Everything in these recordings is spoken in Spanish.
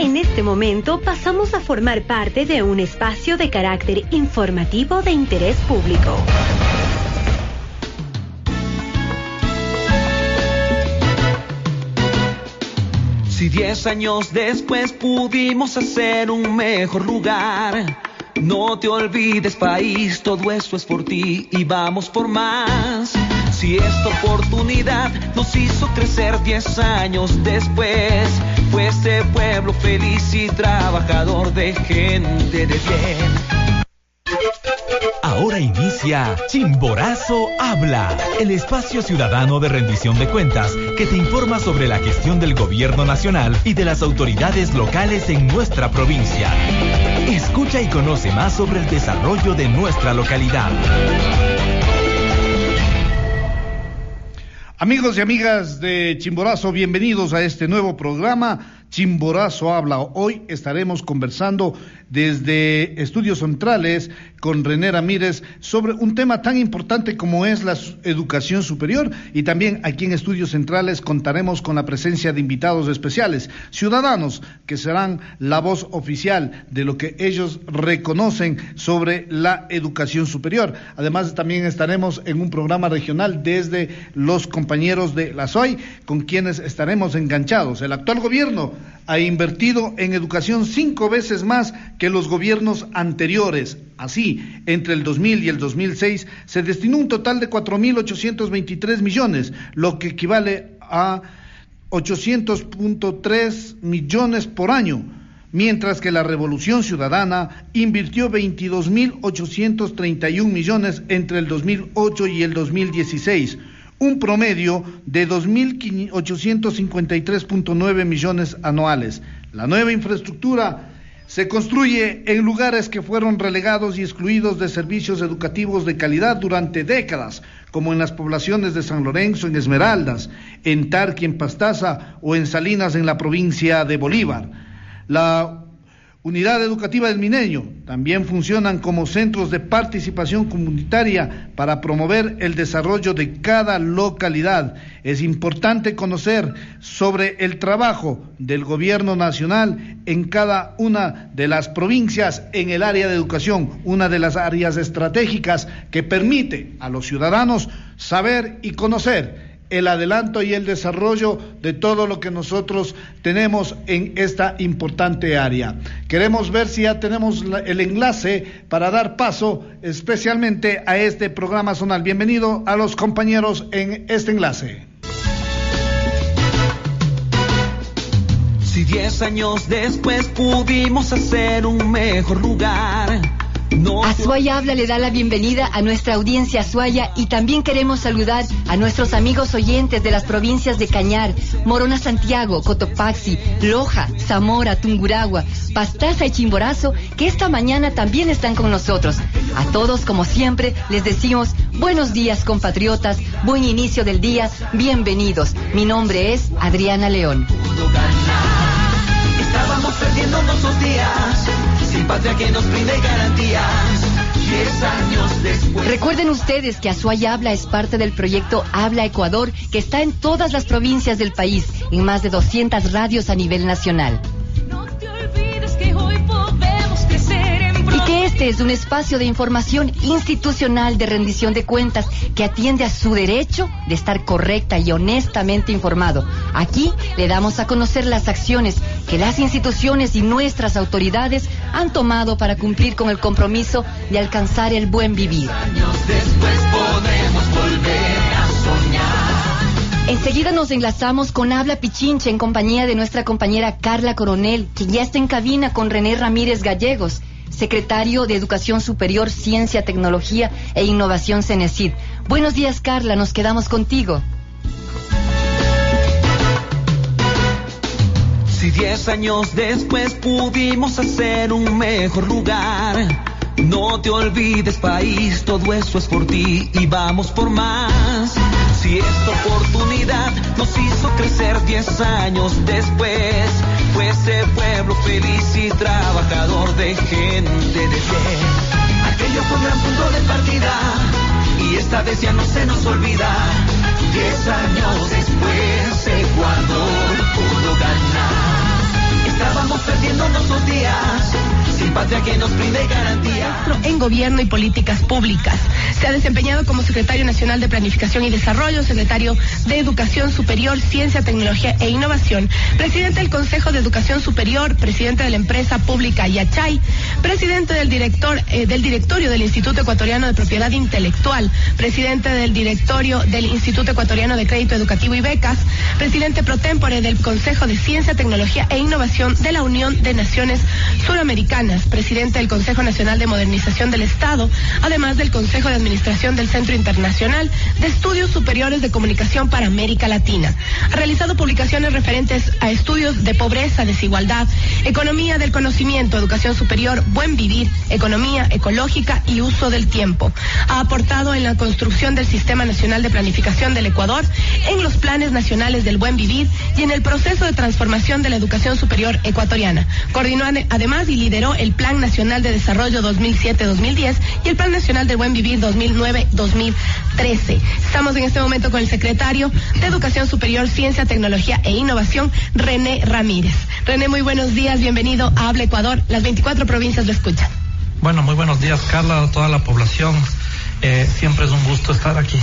En este momento pasamos a formar parte de un espacio de carácter informativo de interés público. Si diez años después pudimos hacer un mejor lugar, no te olvides país, todo eso es por ti y vamos por más. Si esta oportunidad nos hizo crecer diez años después, fue este pueblo feliz y trabajador de gente de bien. Ahora inicia Chimborazo Habla, el espacio ciudadano de rendición de cuentas que te informa sobre la gestión del gobierno nacional y de las autoridades locales en nuestra provincia. Escucha y conoce más sobre el desarrollo de nuestra localidad. Amigos y amigas de Chimborazo, bienvenidos a este nuevo programa. Chimborazo habla. Hoy estaremos conversando desde Estudios Centrales con René Ramírez sobre un tema tan importante como es la educación superior y también aquí en Estudios Centrales contaremos con la presencia de invitados especiales, ciudadanos que serán la voz oficial de lo que ellos reconocen sobre la educación superior. Además también estaremos en un programa regional desde los compañeros de la SOI con quienes estaremos enganchados. El actual gobierno ha invertido en educación cinco veces más que los gobiernos anteriores. Así, entre el 2000 y el 2006 se destinó un total de 4.823 millones, lo que equivale a 800.3 millones por año, mientras que la Revolución Ciudadana invirtió 22.831 millones entre el 2008 y el 2016 un promedio de 2.853.9 millones anuales. La nueva infraestructura se construye en lugares que fueron relegados y excluidos de servicios educativos de calidad durante décadas, como en las poblaciones de San Lorenzo, en Esmeraldas, en Tarqui, en Pastaza o en Salinas, en la provincia de Bolívar. La Unidad Educativa del Mineño también funcionan como centros de participación comunitaria para promover el desarrollo de cada localidad. Es importante conocer sobre el trabajo del gobierno nacional en cada una de las provincias en el área de educación, una de las áreas estratégicas que permite a los ciudadanos saber y conocer el adelanto y el desarrollo de todo lo que nosotros tenemos en esta importante área. Queremos ver si ya tenemos el enlace para dar paso especialmente a este programa zonal. Bienvenido a los compañeros en este enlace. Si diez años después pudimos hacer un mejor lugar Azuaya Habla le da la bienvenida a nuestra audiencia Azuaya y también queremos saludar a nuestros amigos oyentes de las provincias de Cañar, Morona Santiago, Cotopaxi, Loja, Zamora, Tunguragua, Pastaza y Chimborazo, que esta mañana también están con nosotros. A todos, como siempre, les decimos buenos días compatriotas, buen inicio del día, bienvenidos. Mi nombre es Adriana León. Estábamos perdiendo días sin patria que nos brinde Recuerden ustedes que Azuay Habla es parte del proyecto Habla Ecuador, que está en todas las provincias del país, en más de 200 radios a nivel nacional. Este es un espacio de información institucional de rendición de cuentas que atiende a su derecho de estar correcta y honestamente informado. Aquí le damos a conocer las acciones que las instituciones y nuestras autoridades han tomado para cumplir con el compromiso de alcanzar el buen vivir. Enseguida nos enlazamos con Habla Pichinche en compañía de nuestra compañera Carla Coronel, que ya está en cabina con René Ramírez Gallegos secretario de Educación Superior, Ciencia, Tecnología e Innovación CENESID. Buenos días, Carla, nos quedamos contigo. Si diez años después pudimos hacer un mejor lugar, no te olvides país, todo eso es por ti y vamos por más. Si esta oportunidad nos hizo crecer diez años después, ese pueblo feliz y trabajador de gente de bien. Aquello fue un gran punto de partida y esta vez ya no se nos olvida. Diez años después, Ecuador pudo ganar. Estábamos perdiendo nuestros días sin patria que nos brinde garantía. En gobierno y políticas públicas. Se ha desempeñado como secretario nacional de Planificación y Desarrollo, secretario de Educación Superior, Ciencia, Tecnología e Innovación, presidente del Consejo de Educación Superior, presidente de la empresa pública Yachay, presidente del director eh, del directorio del Instituto Ecuatoriano de Propiedad Intelectual, presidente del directorio del Instituto Ecuatoriano de Crédito Educativo y Becas, presidente pro tempore del Consejo de Ciencia, Tecnología e Innovación de la Unión de Naciones Suramericanas presidente del Consejo Nacional de Modernización del Estado, además del Consejo de Administración del Centro Internacional de Estudios Superiores de Comunicación para América Latina. Ha realizado publicaciones referentes a estudios de pobreza, desigualdad, economía del conocimiento, educación superior, buen vivir, economía ecológica y uso del tiempo. Ha aportado en la construcción del Sistema Nacional de Planificación del Ecuador, en los planes nacionales del buen vivir y en el proceso de transformación de la educación superior ecuatoriana. Coordinó además y lideró el Plan Nacional de Desarrollo 2007-2010 y el Plan Nacional del Buen Vivir 2009-2013. Estamos en este momento con el secretario de Educación Superior, Ciencia, Tecnología e Innovación, René Ramírez. René, muy buenos días, bienvenido a Habla Ecuador. Las 24 provincias lo escuchan. Bueno, muy buenos días, Carla, a toda la población. Eh, siempre es un gusto estar aquí.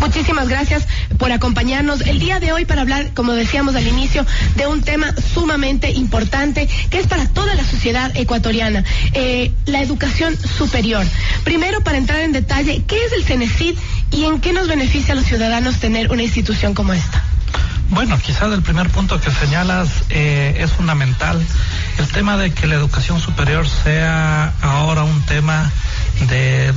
Muchísimas gracias por acompañarnos el día de hoy para hablar, como decíamos al inicio, de un tema sumamente importante que es para toda la sociedad ecuatoriana, eh, la educación superior. Primero, para entrar en detalle, ¿qué es el CENESID y en qué nos beneficia a los ciudadanos tener una institución como esta? Bueno, quizás el primer punto que señalas eh, es fundamental. El tema de que la educación superior sea ahora un tema de,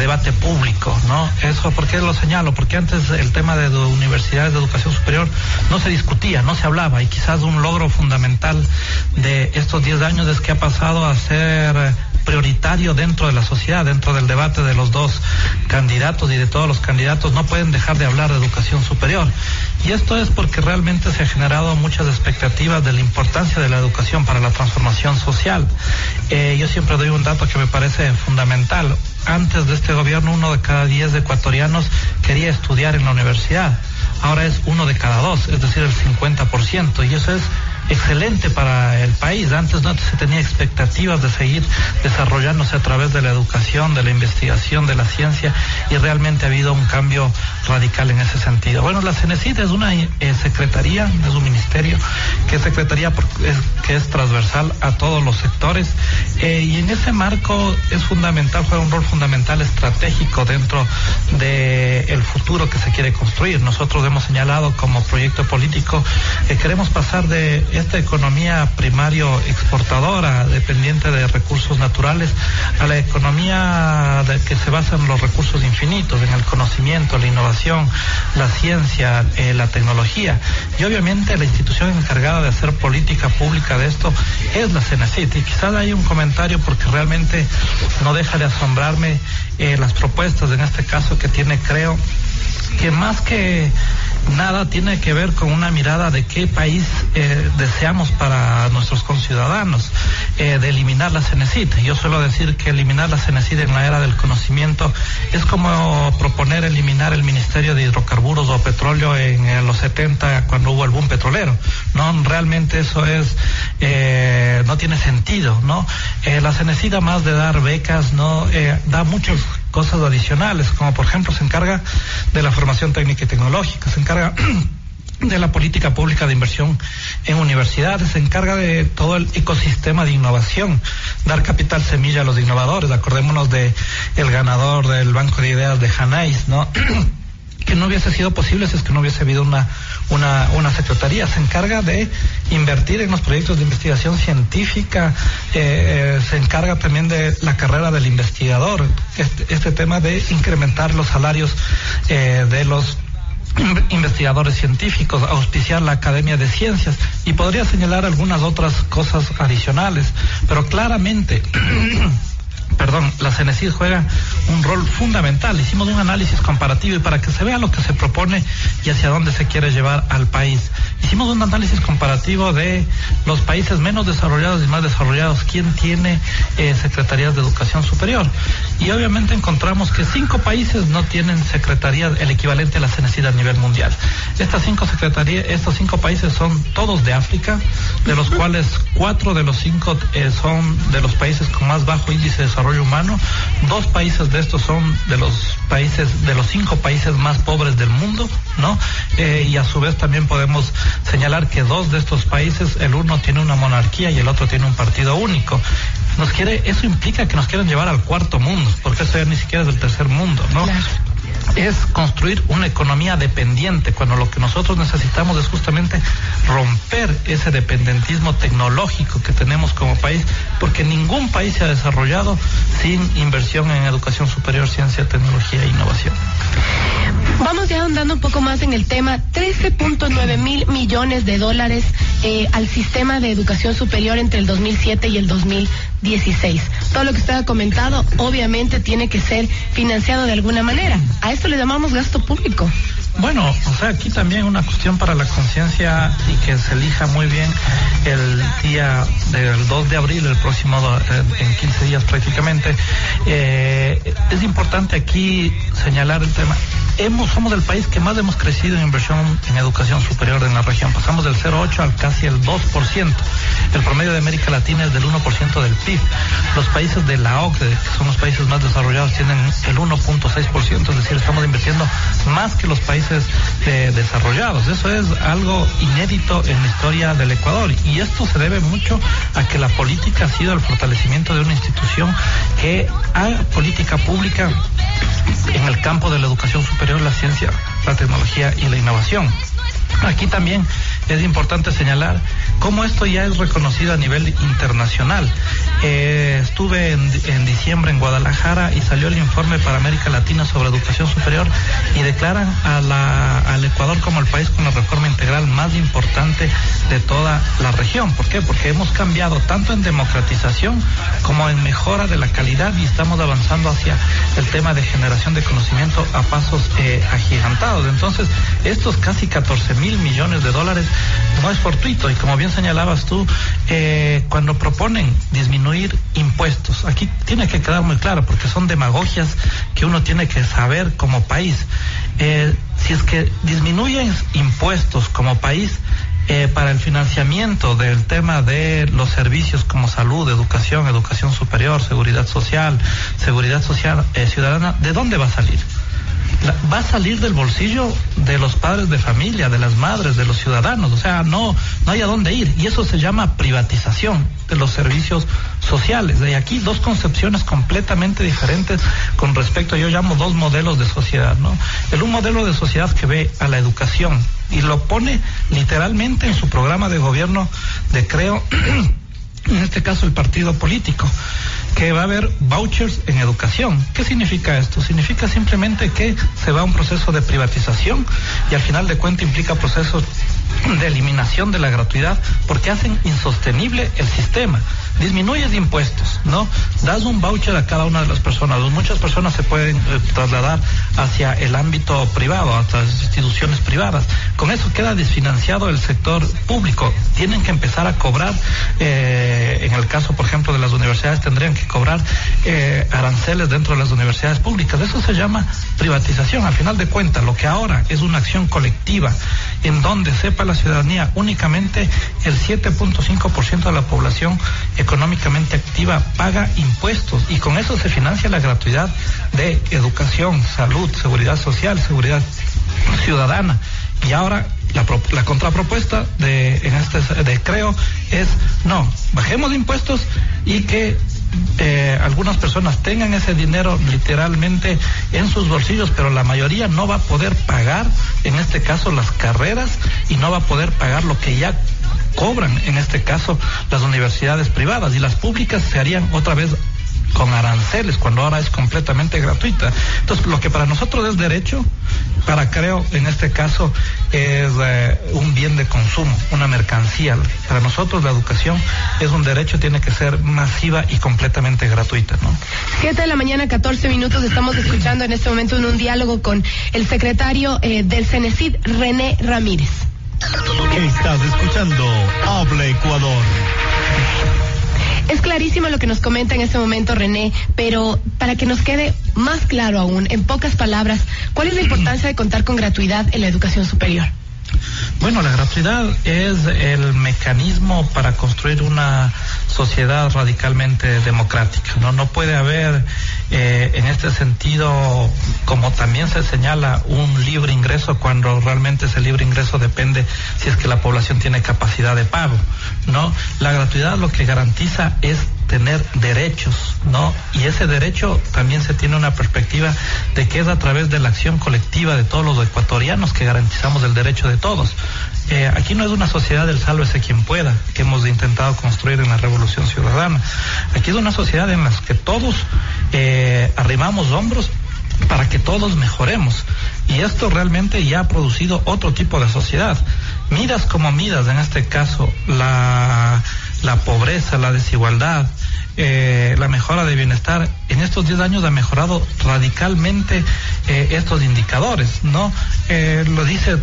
debate público, ¿no? Eso, ¿por qué lo señalo? Porque antes el tema de universidades de educación superior no se discutía, no se hablaba y quizás un logro fundamental de estos 10 años es que ha pasado a ser prioritario dentro de la sociedad, dentro del debate de los dos candidatos y de todos los candidatos, no pueden dejar de hablar de educación superior. Y esto es porque realmente se ha generado muchas expectativas de la importancia de la educación para la transformación social. Eh, yo siempre doy un dato que me parece fundamental. Antes de este gobierno, uno de cada diez ecuatorianos quería estudiar en la universidad. Ahora es uno de cada dos, es decir, el 50%. Y eso es excelente para el país. Antes no se tenía expectativas de seguir desarrollándose a través de la educación, de la investigación, de la ciencia y realmente ha habido un cambio radical en ese sentido. Bueno, la CENESID es una eh, secretaría, es un ministerio que es secretaría que es transversal a todos los sectores eh, y en ese marco es fundamental, juega un rol fundamental estratégico dentro del el futuro que se quiere construir. Nosotros hemos señalado como proyecto político que queremos pasar de esta economía primario exportadora, dependiente de recursos naturales, a la economía que se basa en los recursos infinitos, en el conocimiento, la innovación, la ciencia, eh, la tecnología. Y obviamente la institución encargada de hacer política pública de esto es la CENESIT. Y quizás hay un comentario porque realmente no deja de asombrarme eh, las propuestas, en este caso que tiene, creo, que más que nada tiene que ver con una mirada de qué país eh, deseamos para nuestros conciudadanos, eh, de eliminar la CENESID. Yo suelo decir que eliminar la CENESID en la era del conocimiento es como proponer eliminar el Ministerio de Hidrocarburos o Petróleo en, los 70 cuando hubo el boom petrolero. No, realmente eso es, eh, no tiene sentido, ¿no? la CENESID, además de dar becas, no da muchos cosas adicionales, como por ejemplo se encarga de la formación técnica y tecnológica, se encarga de la política pública de inversión en universidades, se encarga de todo el ecosistema de innovación, dar capital semilla a los innovadores. Acordémonos de el ganador del Banco de Ideas de Hanais, ¿no? que no hubiese sido posible si es que no hubiese habido una, una, una secretaría. Se encarga de invertir en los proyectos de investigación científica, eh, eh, se encarga también de la carrera del investigador, este, este tema de incrementar los salarios eh, de los investigadores científicos, auspiciar la Academia de Ciencias y podría señalar algunas otras cosas adicionales, pero claramente perdón, la CENESID juega un rol fundamental. Hicimos un análisis comparativo y para que se vea lo que se propone y hacia dónde se quiere llevar al país. Hicimos un análisis comparativo de los países menos desarrollados y más desarrollados, quién tiene eh, secretarías de educación superior. Y obviamente encontramos que cinco países no tienen secretarías, el equivalente a la CENESID a nivel mundial. Estas cinco secretarías, estos cinco países son todos de África, de los cuales cuatro de los cinco eh, son de los países con más bajo índice de desarrollo humano. Dos países de estos son de los países, de los cinco países más pobres del mundo, ¿no? Eh, y a su vez también podemos señalar que dos de estos países, el uno tiene una monarquía y el otro tiene un partido único. Nos quiere, eso implica que nos quieren llevar al cuarto mundo, porque eso ya ni siquiera es del tercer mundo, ¿no? es construir una economía dependiente, cuando lo que nosotros necesitamos es justamente romper ese dependentismo tecnológico que tenemos como país, porque ningún país se ha desarrollado sin inversión en educación superior, ciencia, tecnología e innovación. Vamos ya andando un poco más en el tema. 13.9 mil millones de dólares eh, al sistema de educación superior entre el 2007 y el 2016. Todo lo que usted ha comentado, obviamente, tiene que ser financiado de alguna manera. A esto le llamamos gasto público. Bueno, o sea, aquí también una cuestión para la conciencia y que se elija muy bien el día del 2 de abril, el próximo, eh, en 15 días prácticamente. Eh, es importante aquí señalar el tema hemos, somos el país que más hemos crecido en inversión en educación superior en la región. Pasamos del 0,8 al casi el 2%. El promedio de América Latina es del 1% del PIB. Los países de la OCDE, que son los países más desarrollados, tienen el 1.6%, es decir, estamos invirtiendo más que los países eh, desarrollados. Eso es algo inédito en la historia del Ecuador. Y esto se debe mucho a que la política ha sido el fortalecimiento de una institución que haga política pública en el campo de la educación superior, la ciencia, la tecnología y la innovación. Aquí también es importante señalar cómo esto ya es reconocido a nivel internacional. Eh, estuve en, diciembre en Guadalajara y salió el informe para América Latina sobre educación superior y declaran al Ecuador como el país con la reforma integral más importante de toda la región. ¿Por qué? Porque hemos cambiado tanto en democratización como en mejora de la calidad y estamos avanzando hacia el tema de generación de conocimiento a pasos eh, agigantados. Entonces, estos casi 14 mil millones de dólares no es fortuito y como bien señalabas tú, eh, cuando proponen disminuir impuestos, aquí tiene que quedar muy claro porque son demagogias que uno tiene que saber como país. Eh, si es que disminuyen impuestos como país, eh, para el financiamiento del tema de los servicios como salud, educación, educación superior, seguridad social, seguridad social ciudadana, ¿de dónde va a salir? Va a salir del bolsillo de los padres de familia, de las madres, de los ciudadanos. O sea, no, no hay a dónde ir. Y eso se llama privatización de los servicios sociales. De aquí dos concepciones completamente diferentes con respecto, yo llamo dos modelos de sociedad, ¿no? El un modelo de sociedad que ve a la educación y lo pone literalmente en su programa de gobierno de creo, en este caso el partido político que va a haber vouchers en educación. ¿Qué significa esto? Significa simplemente que se va a un proceso de privatización y al final de cuentas implica procesos de eliminación de la gratuidad porque hacen insostenible el sistema. Disminuyes impuestos, ¿no? Das un voucher a cada una de las personas. Muchas personas se pueden eh, trasladar hacia el ámbito privado, hasta las instituciones privadas. Con eso queda desfinanciado el sector público. Tienen que empezar a cobrar, eh, en el caso, por ejemplo, de las universidades, tendrían que cobrar eh, aranceles dentro de las universidades públicas. Eso se llama privatización. Al final de cuentas, lo que ahora es una acción colectiva en donde sepa la ciudadanía únicamente el 7.5% de la población económicamente activa paga impuestos y con eso se financia la gratuidad de educación, salud, seguridad social, seguridad ciudadana. Y ahora la, la, contrapropuesta de, en este de creo es no, bajemos impuestos y que eh, algunas personas tengan ese dinero literalmente en sus bolsillos, pero la mayoría no va a poder pagar, en este caso, las carreras y no va a poder pagar lo que ya cobran, en este caso, las universidades privadas y las públicas se harían otra vez con aranceles, cuando ahora es completamente gratuita. Entonces, lo que para nosotros es derecho, para creo en este caso es eh, un bien de consumo, una mercancía. Para nosotros la educación es un derecho, tiene que ser masiva y completamente gratuita. ¿no? Siete de la mañana, 14 minutos, estamos escuchando en este momento en un diálogo con el secretario eh, del CENESID, René Ramírez. Estás escuchando Habla Ecuador. Es clarísimo lo que nos comenta en este momento René, pero para que nos quede más claro aún, en pocas palabras, ¿cuál es la importancia de contar con gratuidad en la educación superior? Bueno, la gratuidad es el mecanismo para construir una sociedad radicalmente democrática. No, no puede haber eh, en este sentido, como también se señala, un libre ingreso cuando realmente ese libre ingreso depende si es que la población tiene capacidad de pago. No, la gratuidad lo que garantiza es tener derechos, ¿no? Y ese derecho también se tiene una perspectiva de que es a través de la acción colectiva de todos los ecuatorianos que garantizamos el derecho de todos. Eh, aquí no es una sociedad del sálvese quien pueda que hemos intentado construir en la revolución ciudadana. Aquí es una sociedad en la que todos eh, arrimamos hombros para que todos mejoremos. Y esto realmente ya ha producido otro tipo de sociedad. Midas como midas, en este caso, la, la pobreza, la desigualdad, eh, la mejora de bienestar en estos 10 años ha mejorado radicalmente eh, estos indicadores, ¿no? Eh, lo dice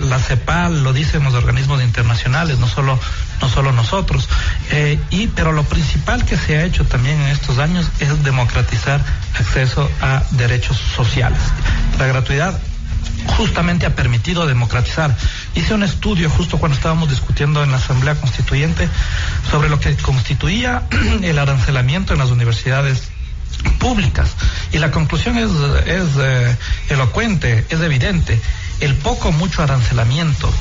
la CEPAL, lo dicen los organismos internacionales, no solo, no solo nosotros. y, pero lo principal que se ha hecho también en estos años es democratizar acceso a derechos sociales. La gratuidad justamente ha permitido democratizar. Hice un estudio justo cuando estábamos discutiendo en la Asamblea Constituyente sobre lo que constituía el arancelamiento en las universidades públicas. Y la conclusión es, es eh, elocuente, es evidente. El poco mucho arancelamiento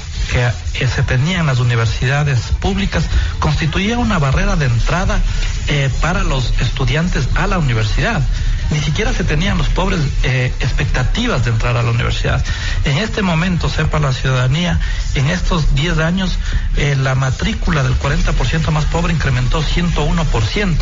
que se tenía en las universidades públicas constituía una barrera de entrada eh, para los estudiantes a la universidad ni siquiera se tenían los pobres eh, expectativas de entrar a la universidad. En este momento, sepa la ciudadanía, en estos 10 años eh, la matrícula del 40% más pobre incrementó 101%.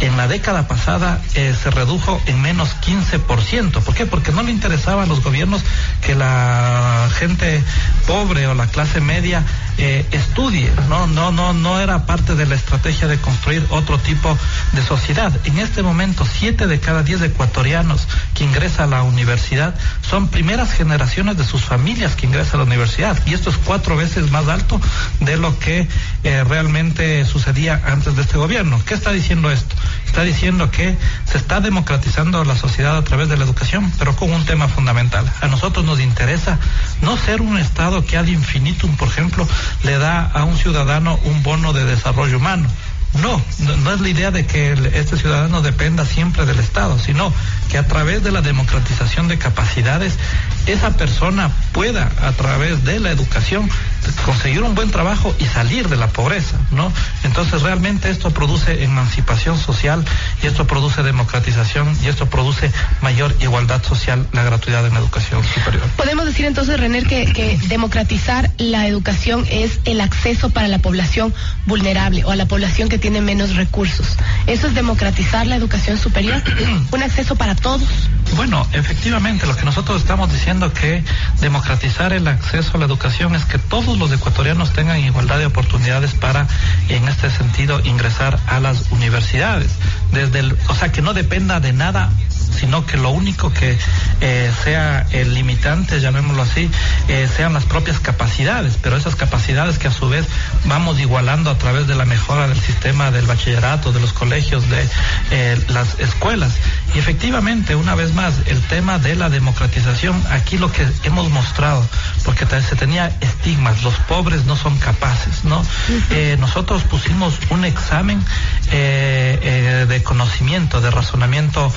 En la década pasada eh, se redujo en menos 15%. ¿Por qué? Porque no le interesaba a los gobiernos que la gente pobre o la clase media estudie. No, no, no, no era parte de la estrategia de construir otro tipo de sociedad. En este momento, 7 de cada 10 ecuatorianos que ingresan a la universidad son primeras generaciones de sus familias que ingresan a la universidad. Y esto es cuatro veces más alto de lo que eh, realmente sucedía antes de este gobierno. ¿Qué está diciendo esto? Está diciendo que se está democratizando la sociedad a través de la educación, pero con un tema fundamental. A nosotros nos interesa no ser un Estado que ad infinitum, por ejemplo, le da a un ciudadano un bono de desarrollo humano no, no, es la idea de que este ciudadano dependa siempre del Estado, sino que a través de la democratización de capacidades, esa persona pueda, a través de la educación, conseguir un buen trabajo y salir de la pobreza, ¿no? Entonces realmente esto produce emancipación social y esto produce democratización y esto produce mayor igualdad social, la gratuidad en la educación superior. Podemos decir entonces, René, que, que democratizar la educación es el acceso para la población vulnerable o a la población que tiene menos recursos. Eso es democratizar la educación superior, un acceso para todos. Bueno, efectivamente, lo que nosotros estamos diciendo que democratizar el acceso a la educación es que todos los ecuatorianos tengan igualdad de oportunidades para, en este sentido, ingresar a las universidades. Desde el, o sea, que no dependa de nada sino que lo único que eh, sea el limitante, llamémoslo así, eh, sean las propias capacidades, pero esas capacidades que a su vez vamos igualando a través de la mejora del sistema del bachillerato, de los colegios, de eh, las escuelas. Y efectivamente, una vez más, el tema de la democratización, aquí lo que hemos mostrado, porque se tenía estigmas, los pobres no son capaces, ¿no? nosotros pusimos un examen de conocimiento, de razonamiento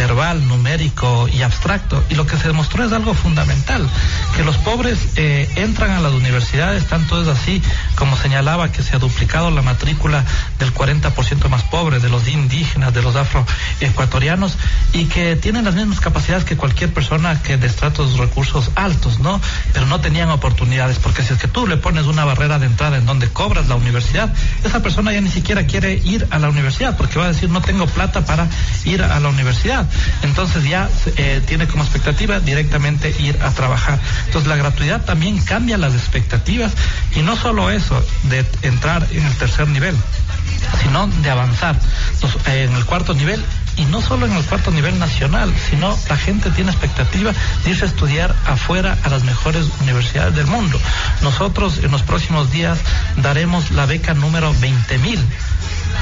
verbal, numérico y abstracto. Y lo que se demostró es algo fundamental, que los pobres eh, entran a las universidades, tanto es así como señalaba que se ha duplicado la matrícula del 40% más pobre, de los indígenas, de los afroecuatorianos, y que tienen las mismas capacidades que cualquier persona que de estratos recursos altos, ¿no? Pero no tenían oportunidades porque si es que tú le pones una barrera de entrada en donde cobras la universidad, esa persona ya ni siquiera quiere ir a la universidad, porque va a decir no tengo plata para ir a la universidad. Entonces ya eh, tiene como expectativa directamente ir a trabajar. Entonces la gratuidad también cambia las expectativas y no solo eso, de entrar en el tercer nivel, sino de avanzar. en el cuarto nivel y no solo en el cuarto nivel nacional, sino la gente tiene expectativa de irse a estudiar afuera a las mejores universidades del mundo. Nosotros en los próximos días daremos la beca número 20 mil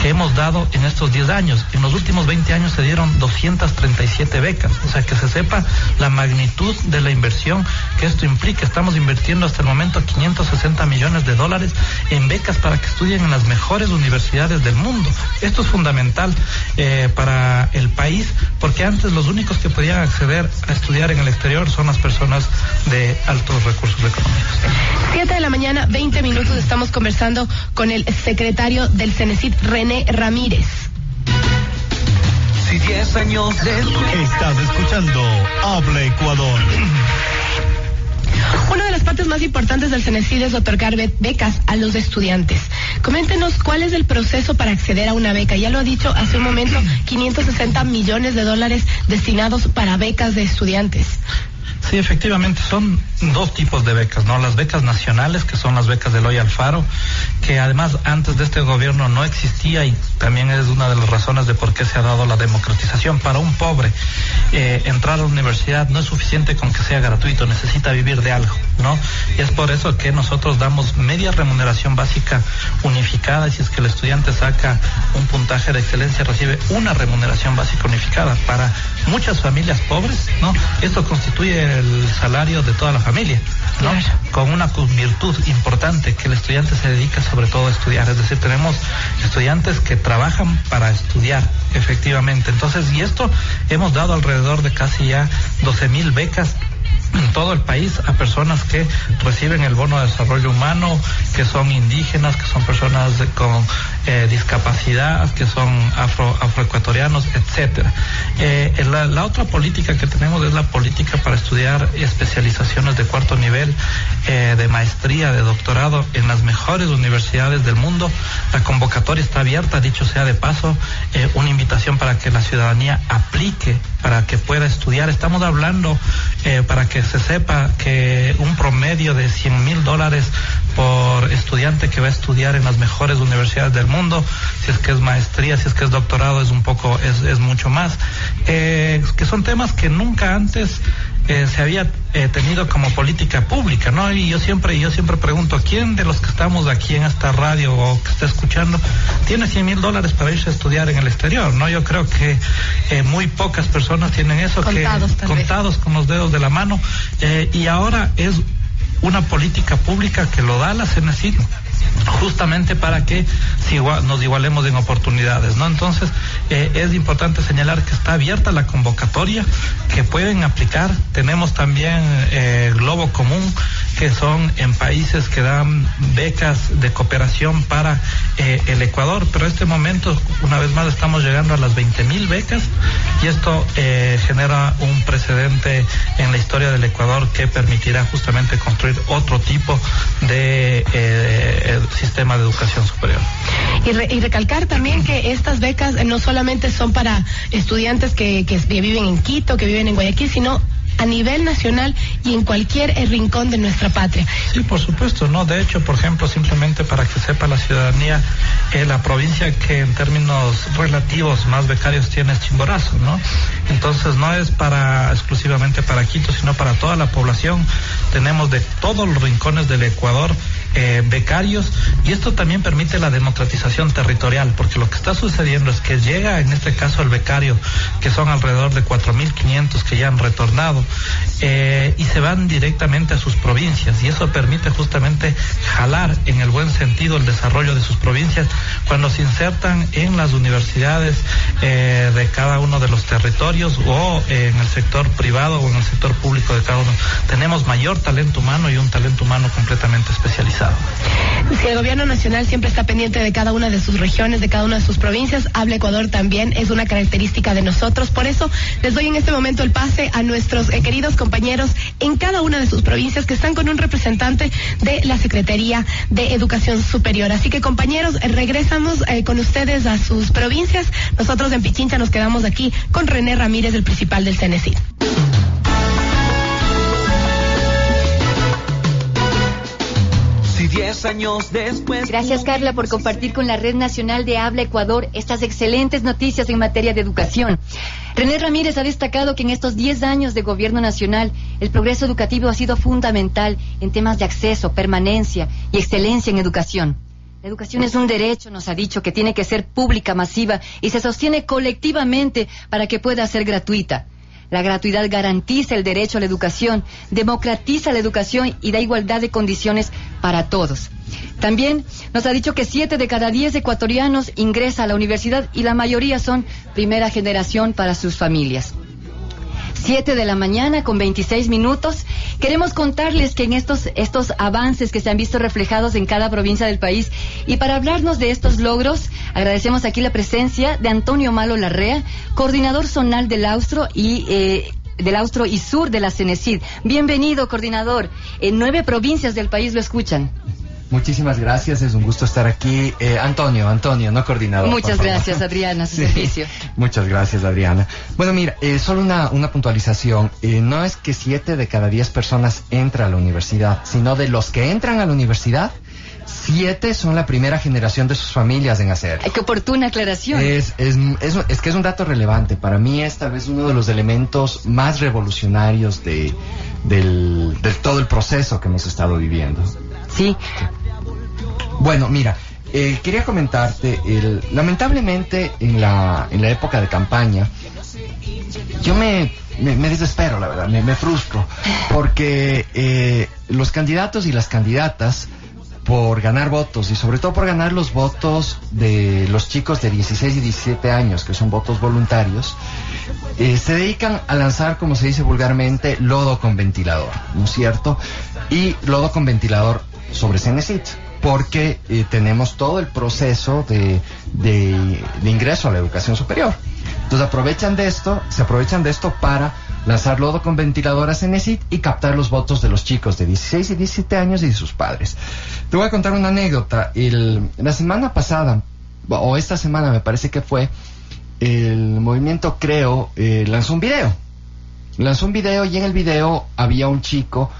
que hemos dado en estos 10 años. En los últimos 20 años se dieron 237 becas, o sea, que se sepa la magnitud de la inversión que esto implica. Estamos invirtiendo hasta el momento 560 millones de dólares en becas para que estudien en las mejores universidades del mundo. Esto es fundamental eh, para el país porque antes los únicos que podían acceder a estudiar en el exterior son las personas de altos recursos económicos. 7 de la mañana, 20 minutos, estamos conversando con el secretario del CENESID, René Ramírez. Si 10 años. Estás escuchando Habla Ecuador. Una de las partes más importantes del CENESID es otorgar becas a los estudiantes. Coméntenos cuál es el proceso para acceder a una beca. Ya lo ha dicho hace un momento, 560 millones de dólares destinados para becas de estudiantes. Sí, efectivamente, son dos tipos de becas, ¿no? Las becas nacionales, que son las becas del Hoy Alfaro, que además antes de este gobierno no existía y también es una de las razones de por qué se ha dado la democratización. Para un pobre, eh, entrar a la universidad no es suficiente con que sea gratuito, necesita vivir de algo, ¿no? Y es por eso que nosotros damos media remuneración básica unificada y si es que el estudiante saca un puntaje de excelencia, recibe una remuneración básica unificada. Para muchas familias pobres, ¿no? Esto constituye el salario de toda la familia, ¿no? Con una virtud importante que el estudiante se dedica sobre todo a estudiar, es decir, tenemos estudiantes que trabajan para estudiar, efectivamente. Entonces, y esto hemos dado alrededor de casi ya 12 mil becas en todo el país a personas que reciben el bono de desarrollo humano, que son indígenas, que son personas con eh, discapacidad, que son afro, afroecuatorianos, etcétera. Eh, la, otra política que tenemos es la política para estudiar especializaciones de cuarto nivel, eh, de maestría, de doctorado en las mejores universidades del mundo. La convocatoria está abierta, dicho sea de paso, una invitación para que la ciudadanía aplique, para que pueda estudiar. Estamos hablando para que se sepa que un promedio de 100 mil dólares por estudiante que va a estudiar en las mejores universidades del mundo, si es que es maestría, si es que es doctorado, es un poco, es, es mucho más, eh, que son temas que nunca antes eh, se había eh, tenido como política pública, ¿no? Y yo siempre, yo siempre pregunto, ¿quién de los que estamos aquí en esta radio o que está escuchando tiene 100 mil dólares para irse a estudiar en el exterior, ¿no? Yo creo que eh, muy pocas personas tienen eso, contados, que, contados con los dedos de la mano, y ahora es una política pública que lo da la CENESID justamente para que nos igualemos en oportunidades, ¿no? Entonces, eh, es importante señalar que está abierta la convocatoria, que pueden aplicar. Tenemos también eh, Globo Común, que son en países que dan becas de cooperación para eh, el Ecuador, pero en este momento, una vez más, estamos llegando a las 20 mil becas y esto genera un precedente en la historia del Ecuador que permitirá justamente construir otro tipo de sistema de educación superior. Y, recalcar también que estas becas no solamente son para estudiantes que viven en Quito, que viven en Guayaquil, sino a nivel nacional y en cualquier rincón de nuestra patria. Sí, por supuesto, ¿no? De hecho, por ejemplo, simplemente para que sepa la ciudadanía, eh, la provincia que en términos relativos más becarios tiene es Chimborazo, ¿no? Entonces no es para exclusivamente para Quito, sino para toda la población. Tenemos de todos los rincones del Ecuador eh, becarios y esto también permite la democratización territorial, porque lo que está sucediendo es que llega en este caso el becario, que son alrededor de 4.500 que ya han retornado, eh, y se van directamente a sus provincias y eso permite justamente jalar en el buen sentido el desarrollo de sus provincias cuando se insertan en las universidades eh, de cada uno de los territorios o en el sector privado o en el sector público de cada uno. Tenemos mayor talento humano y un talento humano completamente especializado. Si el gobierno nacional siempre está pendiente de cada una de sus regiones, de cada una de sus provincias, Habla Ecuador también es una característica de nosotros. Por eso les doy en este momento el pase a nuestros eh, queridos compañeros en cada una de sus provincias que están con un representante de la Secretaría de Educación Superior. Así que compañeros, regresamos eh, con ustedes a sus provincias. Nosotros en Pichincha nos quedamos aquí con René Ramírez, el principal del CNC. años después. Gracias, Carla, por compartir con la Red Nacional de Habla Ecuador estas excelentes noticias en materia de educación. René Ramírez ha destacado que en estos 10 años de gobierno nacional, el progreso educativo ha sido fundamental en temas de acceso, permanencia y excelencia en educación. La educación es un derecho, nos ha dicho, que tiene que ser pública, masiva y se sostiene colectivamente para que pueda ser gratuita. La gratuidad garantiza el derecho a la educación, democratiza la educación y da igualdad de condiciones para todos. También nos ha dicho que siete de cada diez ecuatorianos ingresa a la universidad y la mayoría son primera generación para sus familias. 7 de la mañana con 26 minutos. Queremos contarles que en estos, estos avances que se han visto reflejados en cada provincia del país y para hablarnos de estos logros, agradecemos aquí la presencia de Antonio Malo Larrea, coordinador zonal del Austro y eh, del Austro y Sur de la Cenecid. Bienvenido, coordinador. En nueve provincias del país lo escuchan. Muchísimas gracias, es un gusto estar aquí. Eh, Antonio, Antonio, no coordinador. Muchas gracias, Adriana, su servicio. Muchas gracias, Adriana. Bueno, mira, eh, solo una, una puntualización. Eh, no es que siete de cada diez personas entran a la universidad, sino de los que entran a la universidad, siete son la primera generación de sus familias en hacer. Qué oportuna aclaración. Es, es, es, es, que es un dato relevante. Para mí esta vez uno de los elementos más revolucionarios de, del, de todo el proceso que hemos estado viviendo. Sí. Bueno, mira, eh, quería comentarte, el, lamentablemente en la, en la época de campaña, yo me, me, desespero, la verdad, me, me frustro, porque eh, los candidatos y las candidatas, por ganar votos y sobre todo por ganar los votos de los chicos de 16 y 17 años, que son votos voluntarios, eh, se dedican a lanzar, como se dice vulgarmente, lodo con ventilador, ¿no es cierto? Y lodo con ventilador sobre Cenecit porque eh, tenemos todo el proceso de, de, ingreso a la educación superior. Entonces aprovechan de esto, se aprovechan de esto para lanzar lodo con ventiladoras en ESIT y captar los votos de los chicos de 16 y 17 años y de sus padres. Te voy a contar una anécdota. El, la semana pasada, o esta semana me parece que fue, el movimiento Creo eh, lanzó un video. Lanzó un video y en el video había un chico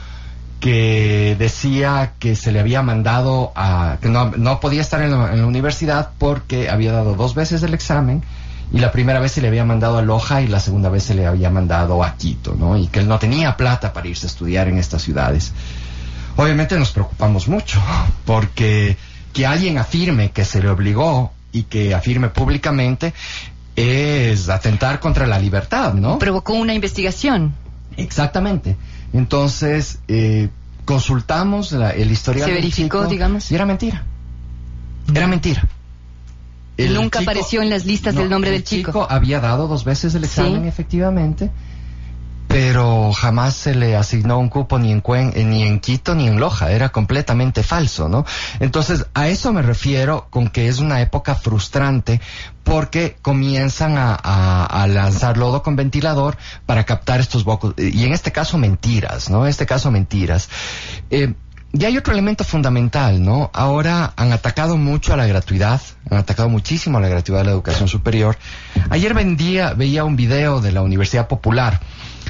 que decía que se le había mandado a, que no, no podía estar en la, en la, universidad porque había dado dos veces el examen y la primera vez se le había mandado a Loja y la segunda vez se le había mandado a Quito, ¿no? Y que él no tenía plata para irse a estudiar en estas ciudades. Obviamente nos preocupamos mucho porque que alguien afirme que se le obligó y que afirme públicamente es atentar contra la libertad, ¿no? Provocó una investigación. Exactamente. Entonces, eh, consultamos la, el historial. Se verificó, chico, digamos. Y era mentira. Era mentira. El Nunca chico, apareció en las listas no, del nombre el del chico. chico. había dado dos veces el examen, Sí. efectivamente, pero jamás se le asignó un cupo ni en, Cuen, eh, ni en Quito ni en Loja. Era completamente falso, ¿no? Entonces, a eso me refiero con que es una época frustrante porque comienzan a, lanzar lodo con ventilador para captar estos bocos. Y en este caso, mentiras, ¿no? En este caso, mentiras. Eh, y hay otro elemento fundamental, ¿no? Ahora han atacado mucho a la gratuidad, han atacado muchísimo a la gratuidad de la educación superior. Ayer vendía, veía un video de la Universidad Popular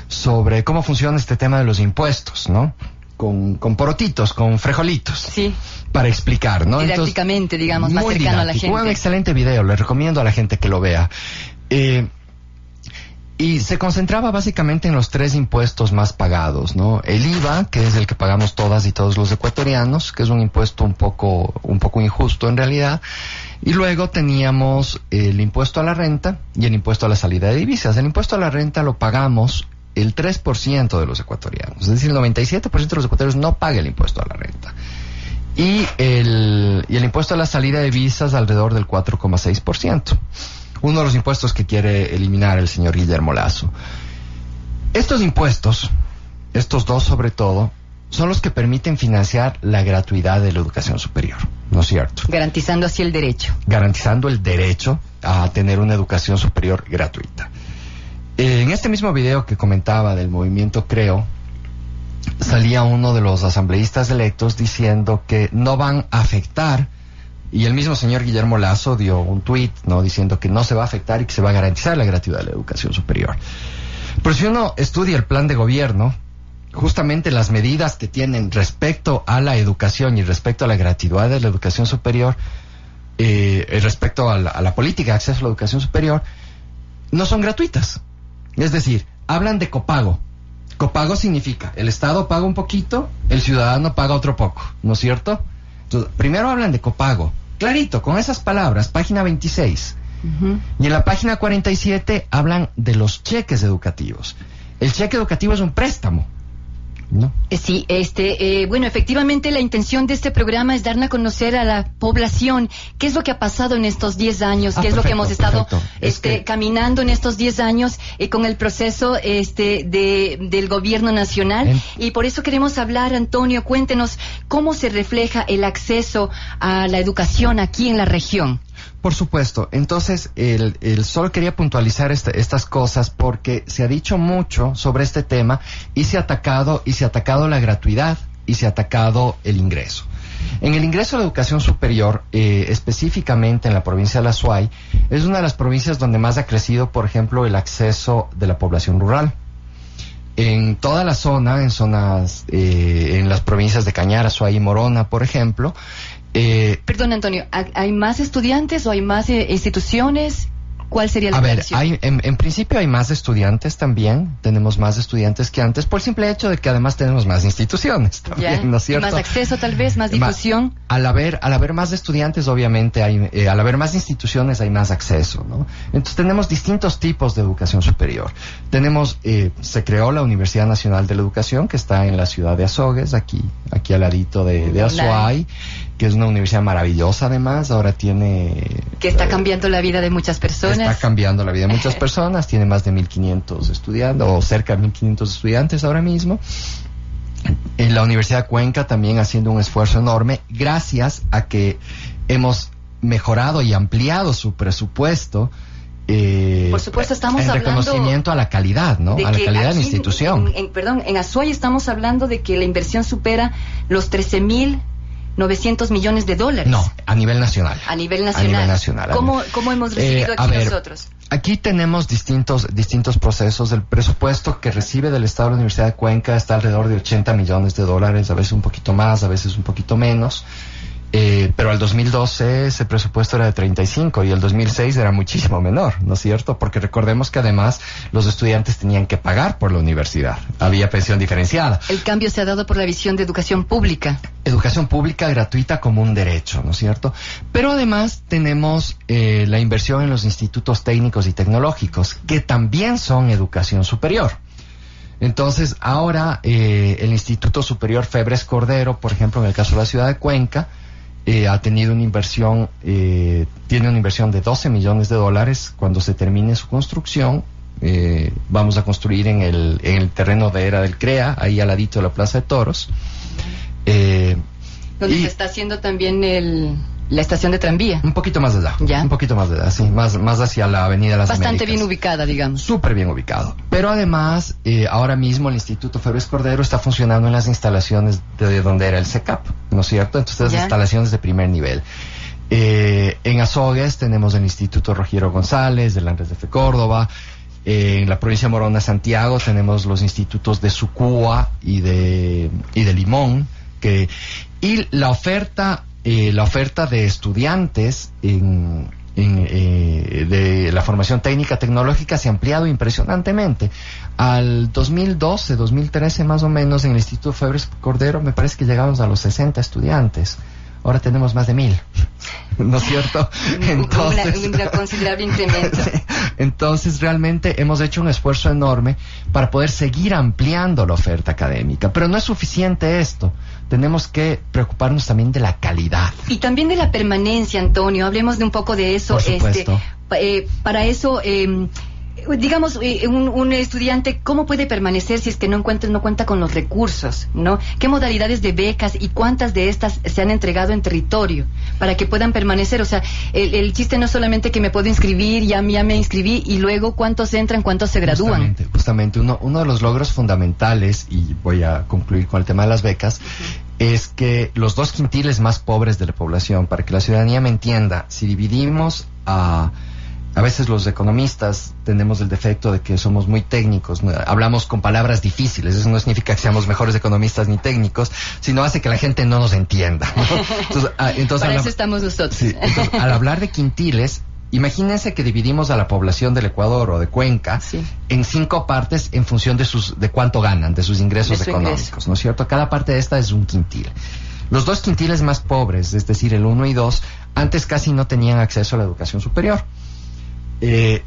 sobre cómo funciona este tema de los impuestos, ¿no? Con, con porotitos, con frejolitos. Sí. Para explicar, ¿no? Didácticamente, Entonces, digamos, más cercano a la gente. Un excelente video, le recomiendo a la gente que lo vea. Eh, y se concentraba básicamente en los tres impuestos más pagados, ¿no? El IVA, que es el que pagamos todas y todos los ecuatorianos, que es un impuesto un poco, un poco injusto en realidad. Y luego teníamos el impuesto a la renta y el impuesto a la salida de divisas. El impuesto a la renta lo pagamos el 3% de los ecuatorianos. Es decir, el 97% de los ecuatorianos no paga el impuesto a la renta. Y el, y el impuesto a la salida de divisas alrededor del 4,6% uno de los impuestos que quiere eliminar el señor Guillermo Lazo. Estos impuestos, estos dos sobre todo, son los que permiten financiar la gratuidad de la educación superior, ¿no es cierto? Garantizando así el derecho. Garantizando el derecho a tener una educación superior gratuita. Eh, en este mismo video que comentaba del movimiento Creo, salía uno de los asambleístas electos diciendo que no van a afectar, y el mismo señor Guillermo Lazo dio un tuit, ¿no? Diciendo que no se va a afectar y que se va a garantizar la gratuidad de la educación superior. Pero si uno estudia el plan de gobierno, justamente las medidas que tienen respecto a la educación y respecto a la gratuidad de la educación superior, eh, respecto a la, a la política de acceso a la educación superior, no son gratuitas. Es decir, hablan de copago. Copago significa el Estado paga un poquito, el ciudadano paga otro poco, ¿no es cierto? Entonces, primero hablan de copago. Clarito, con esas palabras, página 26. Y en la página 47 hablan de los cheques educativos. El cheque educativo es un préstamo. ¿No? Sí, este, eh, bueno, efectivamente la intención de este programa es darle a conocer a la población qué es lo que ha pasado en estos 10 años, Ah, qué es lo que hemos estado perfecto. Es este, que- caminando en estos 10 años eh, con el proceso este, de, del gobierno nacional. Y por eso queremos hablar, Antonio, cuéntenos cómo se refleja el acceso a la educación aquí en la región. Por supuesto. Entonces, el, el solo quería puntualizar este- estas cosas porque se ha dicho mucho sobre este tema y se ha atacado y se ha atacado la gratuidad y se ha atacado el ingreso. En el ingreso a la educación superior, eh, específicamente en la provincia de La Suay, es una de las provincias donde más ha crecido, por ejemplo, el acceso de la población rural. En toda la zona, en zonas, eh, en las provincias de Cañara, Suay y Morona, por ejemplo, eh, Perdón, Antonio, ¿ha- ¿hay más estudiantes o hay más eh, instituciones? ¿Cuál sería la A ver, hay, en, en principio hay más estudiantes también, tenemos más estudiantes que antes, por el simple hecho de que además tenemos más instituciones también, Ya, ¿no es y cierto? más acceso tal vez, más difusión. al haber, al haber más estudiantes, obviamente, hay, eh, al haber más instituciones, hay más acceso, ¿no? Entonces tenemos distintos tipos de educación superior. Tenemos, eh, se creó la Universidad Nacional de la Educación, que está en la ciudad de Azogues, aquí, aquí al ladito de, de Azuay, que es una universidad maravillosa además, ahora tiene... que está eh, cambiando la vida de muchas personas. Está cambiando la vida de muchas personas, tiene más de 1.500 estudiantes, o cerca de 1.500 estudiantes ahora mismo. En la Universidad de Cuenca también haciendo un esfuerzo enorme, gracias a que hemos mejorado y ampliado su presupuesto. eh, Por supuesto, estamos en hablando reconocimiento a la calidad, ¿no? A la calidad de la institución. en- en- perdón, en Azuay estamos hablando de que la inversión supera los 13.900 millones de dólares. No, a nivel nacional. A nivel nacional. A nivel nacional. ¿Cómo, cómo hemos recibido Eh, a aquí ver, nosotros? Aquí tenemos distintos, distintos procesos. El presupuesto que recibe del Estado de la Universidad de Cuenca está alrededor de 80 millones de dólares, a veces un poquito más, a veces un poquito menos. Eh, pero al 2012 ese presupuesto era de 35 y el 2006 era muchísimo menor, ¿no es cierto? Porque recordemos que además los estudiantes tenían que pagar por la universidad. Había pensión diferenciada. El cambio se ha dado por la visión de educación pública. Educación pública gratuita como un derecho, ¿no es cierto? Pero además tenemos eh, la inversión en los institutos técnicos y tecnológicos, que también son educación superior. Entonces, ahora eh, el Instituto Superior Febres Cordero, por ejemplo, en el caso de la ciudad de Cuenca, eh, ha tenido una inversión, eh, tiene una inversión de 12 millones de dólares cuando se termine su construcción. eh, vamos a construir en el, en el terreno de Era del CREA, ahí al ladito de la Plaza de Toros. Eh, Donde y- se está haciendo también el, la estación de tranvía. un poquito más allá. Ya. Un poquito más allá, sí, más, más hacia la Avenida de las Bastante Américas. bien ubicada, digamos. Súper bien ubicado. Pero además, eh, ahora mismo el Instituto Febres Cordero está funcionando en las instalaciones de donde era el CECAP, ¿no es cierto? Entonces, las Ya. instalaciones de primer nivel. Eh, en Azogues tenemos el Instituto Rogiero González, del Andrés de Fe Córdoba. Eh, en la provincia de Morona, Santiago, tenemos los institutos de Sucúa y de, y de Limón. Que, y la oferta, eh, la oferta de estudiantes en, en, eh, de la formación técnica tecnológica se ha ampliado impresionantemente. Al 2012, 2013 más o menos, en el Instituto Febres Cordero me parece que llegamos a los 60 estudiantes. Ahora tenemos más de mil. ¿No es cierto? Una- un considerable incremento. Entonces realmente hemos hecho un esfuerzo enorme para poder seguir ampliando la oferta académica. Pero no es suficiente esto. Tenemos que preocuparnos también de la calidad. Y también de la permanencia, Antonio. Hablemos de un poco de eso. Por supuesto. Este, eh, para eso, eh, digamos, eh, un, estudiante, ¿cómo puede permanecer si es que no, encuentra, no cuenta con los recursos? ¿no? ¿Qué modalidades de becas y cuántas de estas se han entregado en territorio para que puedan permanecer? O sea, el, chiste no es solamente que me puedo inscribir, ya, ya me inscribí, y luego cuántos entran, cuántos se gradúan. Justamente, justamente uno, uno de los logros fundamentales, y voy a concluir con el tema de las becas, es que los dos quintiles más pobres de la población, para que la ciudadanía me entienda, si dividimos a... A veces los economistas tenemos el defecto de que somos muy técnicos, hablamos con palabras difíciles, eso no significa que seamos mejores economistas ni técnicos, sino hace que la gente no nos entienda. Entonces, ah, Para eso estamos nosotros. al hablar de quintiles, Imagínense que dividimos a la población del Ecuador o de Cuenca en cinco partes en función de sus de cuánto ganan, de sus ingresos económicos, ¿no es cierto? Cada parte de esta es un quintil. Los dos quintiles más pobres, es decir, el uno y dos, antes casi no tenían acceso a la educación superior. Eh,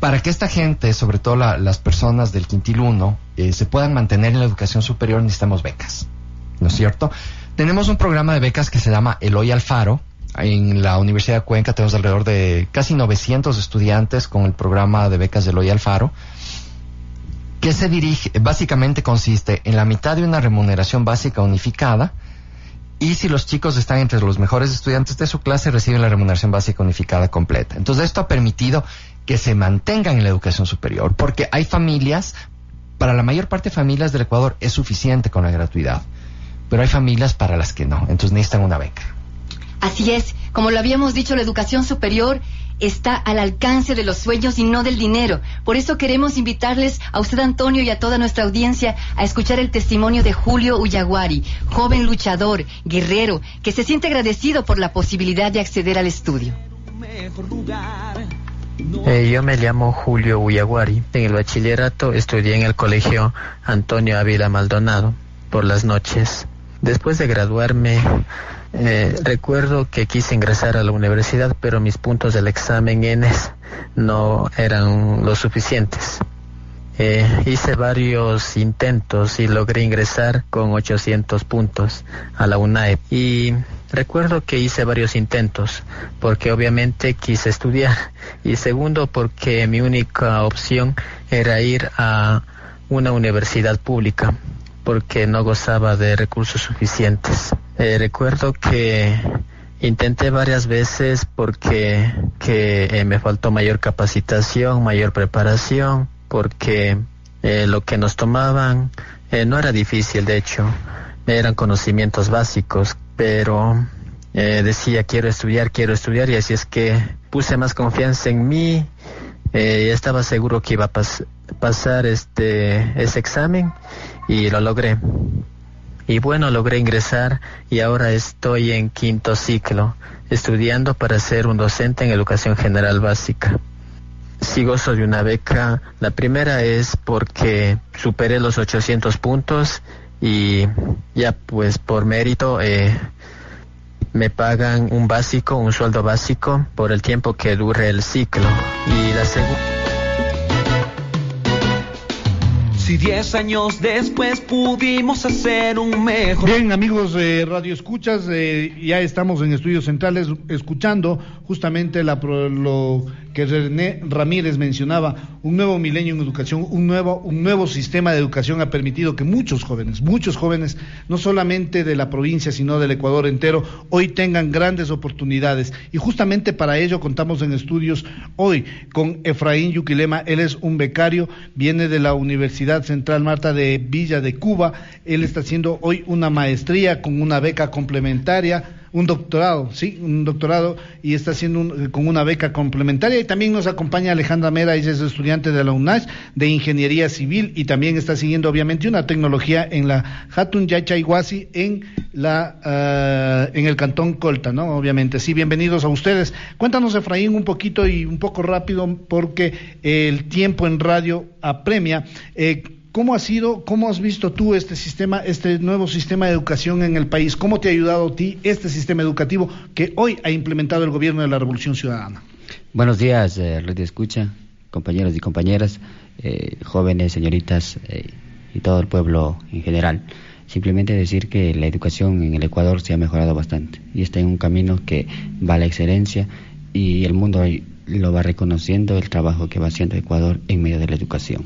para que esta gente, sobre todo las personas del quintil 1, eh, se puedan mantener en la educación superior necesitamos becas, ¿no es cierto? Tenemos un programa de becas que se llama Eloy Alfaro, en la Universidad de Cuenca tenemos alrededor de casi 900 estudiantes con el programa de becas de Eloy Alfaro, que se dirige, básicamente consiste en la mitad de una remuneración básica unificada, y si los chicos están entre los mejores estudiantes de su clase, reciben la remuneración básica unificada completa. Entonces esto ha permitido que se mantengan en la educación superior, porque hay familias, para la mayor parte de familias del Ecuador es suficiente con la gratuidad, pero hay familias para las que no, entonces necesitan una beca. Así es, como lo habíamos dicho, la educación superior está al alcance de los sueños y no del dinero. Por eso queremos invitarles a usted, Antonio, y a toda nuestra audiencia a escuchar el testimonio de Julio Uyaguari, joven luchador, guerrero, que se siente agradecido por la posibilidad de acceder al estudio. Eh, yo me llamo Julio Uyaguari. En el bachillerato estudié en el colegio Antonio Ávila Maldonado por las noches. Después de graduarme eh, recuerdo que quise ingresar a la universidad, pero mis puntos del examen ENES no eran lo suficientes. Eh, hice varios intentos y logré ingresar con 800 puntos a la UNAEP. Y recuerdo que hice varios intentos porque obviamente quise estudiar y segundo porque mi única opción era ir a una universidad pública porque no gozaba de recursos suficientes. Eh, recuerdo que intenté varias veces porque que, eh, me faltó mayor capacitación, mayor preparación, porque eh, lo que nos tomaban no era difícil, de hecho, eran conocimientos básicos, pero decía quiero estudiar, quiero estudiar y así es que puse más confianza en mí, estaba seguro que iba a pasar este ese examen y lo logré. Y bueno, logré ingresar y ahora estoy en quinto ciclo, estudiando para ser un docente en educación general básica. Si gozo de una beca, la primera es porque superé los 800 puntos y ya pues por mérito eh, me pagan un básico, un sueldo básico por el tiempo que dure el ciclo. Y la segunda... Si diez años después pudimos hacer un mejor. Bien, amigos de Radio Escuchas, eh, ya estamos en estudios centrales escuchando justamente la, lo que René Ramírez mencionaba, un nuevo milenio en educación, un nuevo, un nuevo sistema de educación ha permitido que muchos jóvenes, muchos jóvenes, no solamente de la provincia, sino del Ecuador entero, hoy tengan grandes oportunidades. Y justamente para ello contamos en estudios hoy con Efraín Yuquilema, él es un becario, viene de la Universidad Central Marta de Villa de Cuba, él está haciendo hoy una maestría con una beca complementaria un doctorado, sí, un doctorado y está haciendo con una beca complementaria. Y también nos acompaña Alejandra Mera, ella es estudiante de la UNAS de Ingeniería Civil y también está siguiendo obviamente una tecnología en la Hatun Yachayhuasi en la ah, en el cantón Colta, ¿no? Obviamente. Sí, bienvenidos a ustedes. Cuéntanos, Efraín, un poquito y un poco rápido porque el tiempo en radio apremia. Eh, ¿Cómo ha sido, cómo has visto tú este sistema, este nuevo sistema de educación en el país? ¿Cómo te ha ayudado a ti este sistema educativo que hoy ha implementado el gobierno de la Revolución Ciudadana? Buenos días, eh, Red Escucha, compañeros y compañeras, eh, jóvenes, señoritas eh, y todo el pueblo en general. Simplemente decir que la educación en el Ecuador se ha mejorado bastante y está en un camino que va a la excelencia y el mundo lo va reconociendo el trabajo que va haciendo Ecuador en medio de la educación.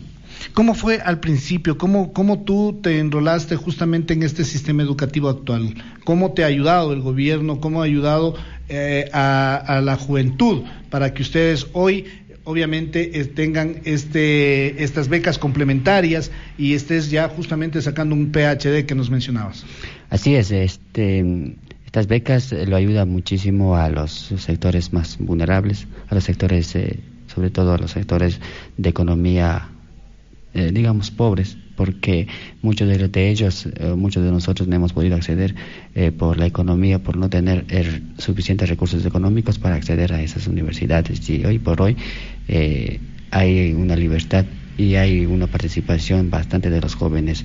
¿Cómo fue al principio? ¿Cómo, ¿Cómo tú te enrolaste justamente en este sistema educativo actual? ¿Cómo te ha ayudado el gobierno? ¿Cómo ha ayudado eh, a, la juventud para que ustedes hoy obviamente eh, tengan este, estas becas complementarias y estés ya justamente sacando un PhD que nos mencionabas? Así es, este, estas becas lo ayudan muchísimo a los sectores más vulnerables, a los sectores, eh, sobre todo a los sectores de economía eh, digamos, pobres, porque muchos de, ellos, eh, muchos de nosotros no hemos podido acceder eh, por la economía, por no tener er, suficientes recursos económicos para acceder a esas universidades. Y hoy por hoy hay una libertad y hay una participación bastante de los jóvenes,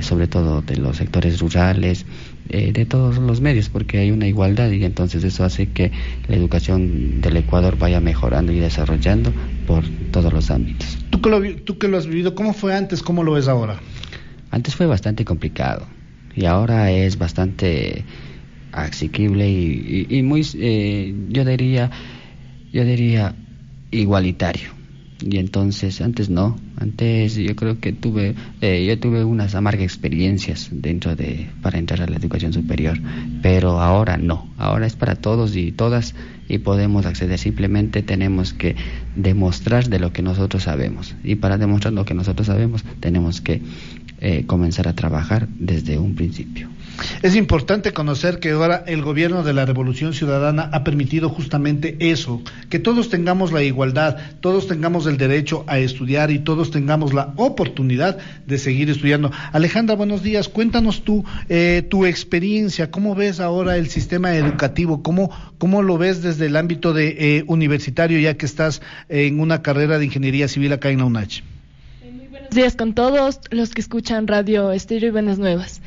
sobre todo de los sectores rurales, de todos los medios, porque hay una igualdad y entonces eso hace que la educación del Ecuador vaya mejorando y desarrollando por todos los ámbitos. ¿Tú que, lo, tú que lo has vivido, ¿cómo fue antes? ¿Cómo lo ves ahora? Antes fue bastante complicado y ahora es bastante asequible y, muy, eh, yo diría, yo diría igualitario. Y entonces, antes no, antes yo creo que tuve, eh, yo tuve unas amargas experiencias dentro de, para entrar a la educación superior, pero ahora no, ahora es para todos y todas y podemos acceder. Simplemente tenemos que demostrar de lo que nosotros sabemos. Y para demostrar lo que nosotros sabemos, tenemos que eh, comenzar a trabajar desde un principio. Es importante conocer que ahora el gobierno de la Revolución Ciudadana ha permitido justamente eso, que todos tengamos la igualdad, todos tengamos el derecho a estudiar y todos tengamos la oportunidad de seguir estudiando. Alejandra, buenos días. Cuéntanos tú eh, tu experiencia, cómo ves ahora el sistema educativo, cómo, cómo lo ves desde el ámbito de eh, universitario, ya que estás en una carrera de ingeniería civil acá en la UNACH. Muy buenos días con todos los que escuchan Radio Estéreo y Buenas Nuevas.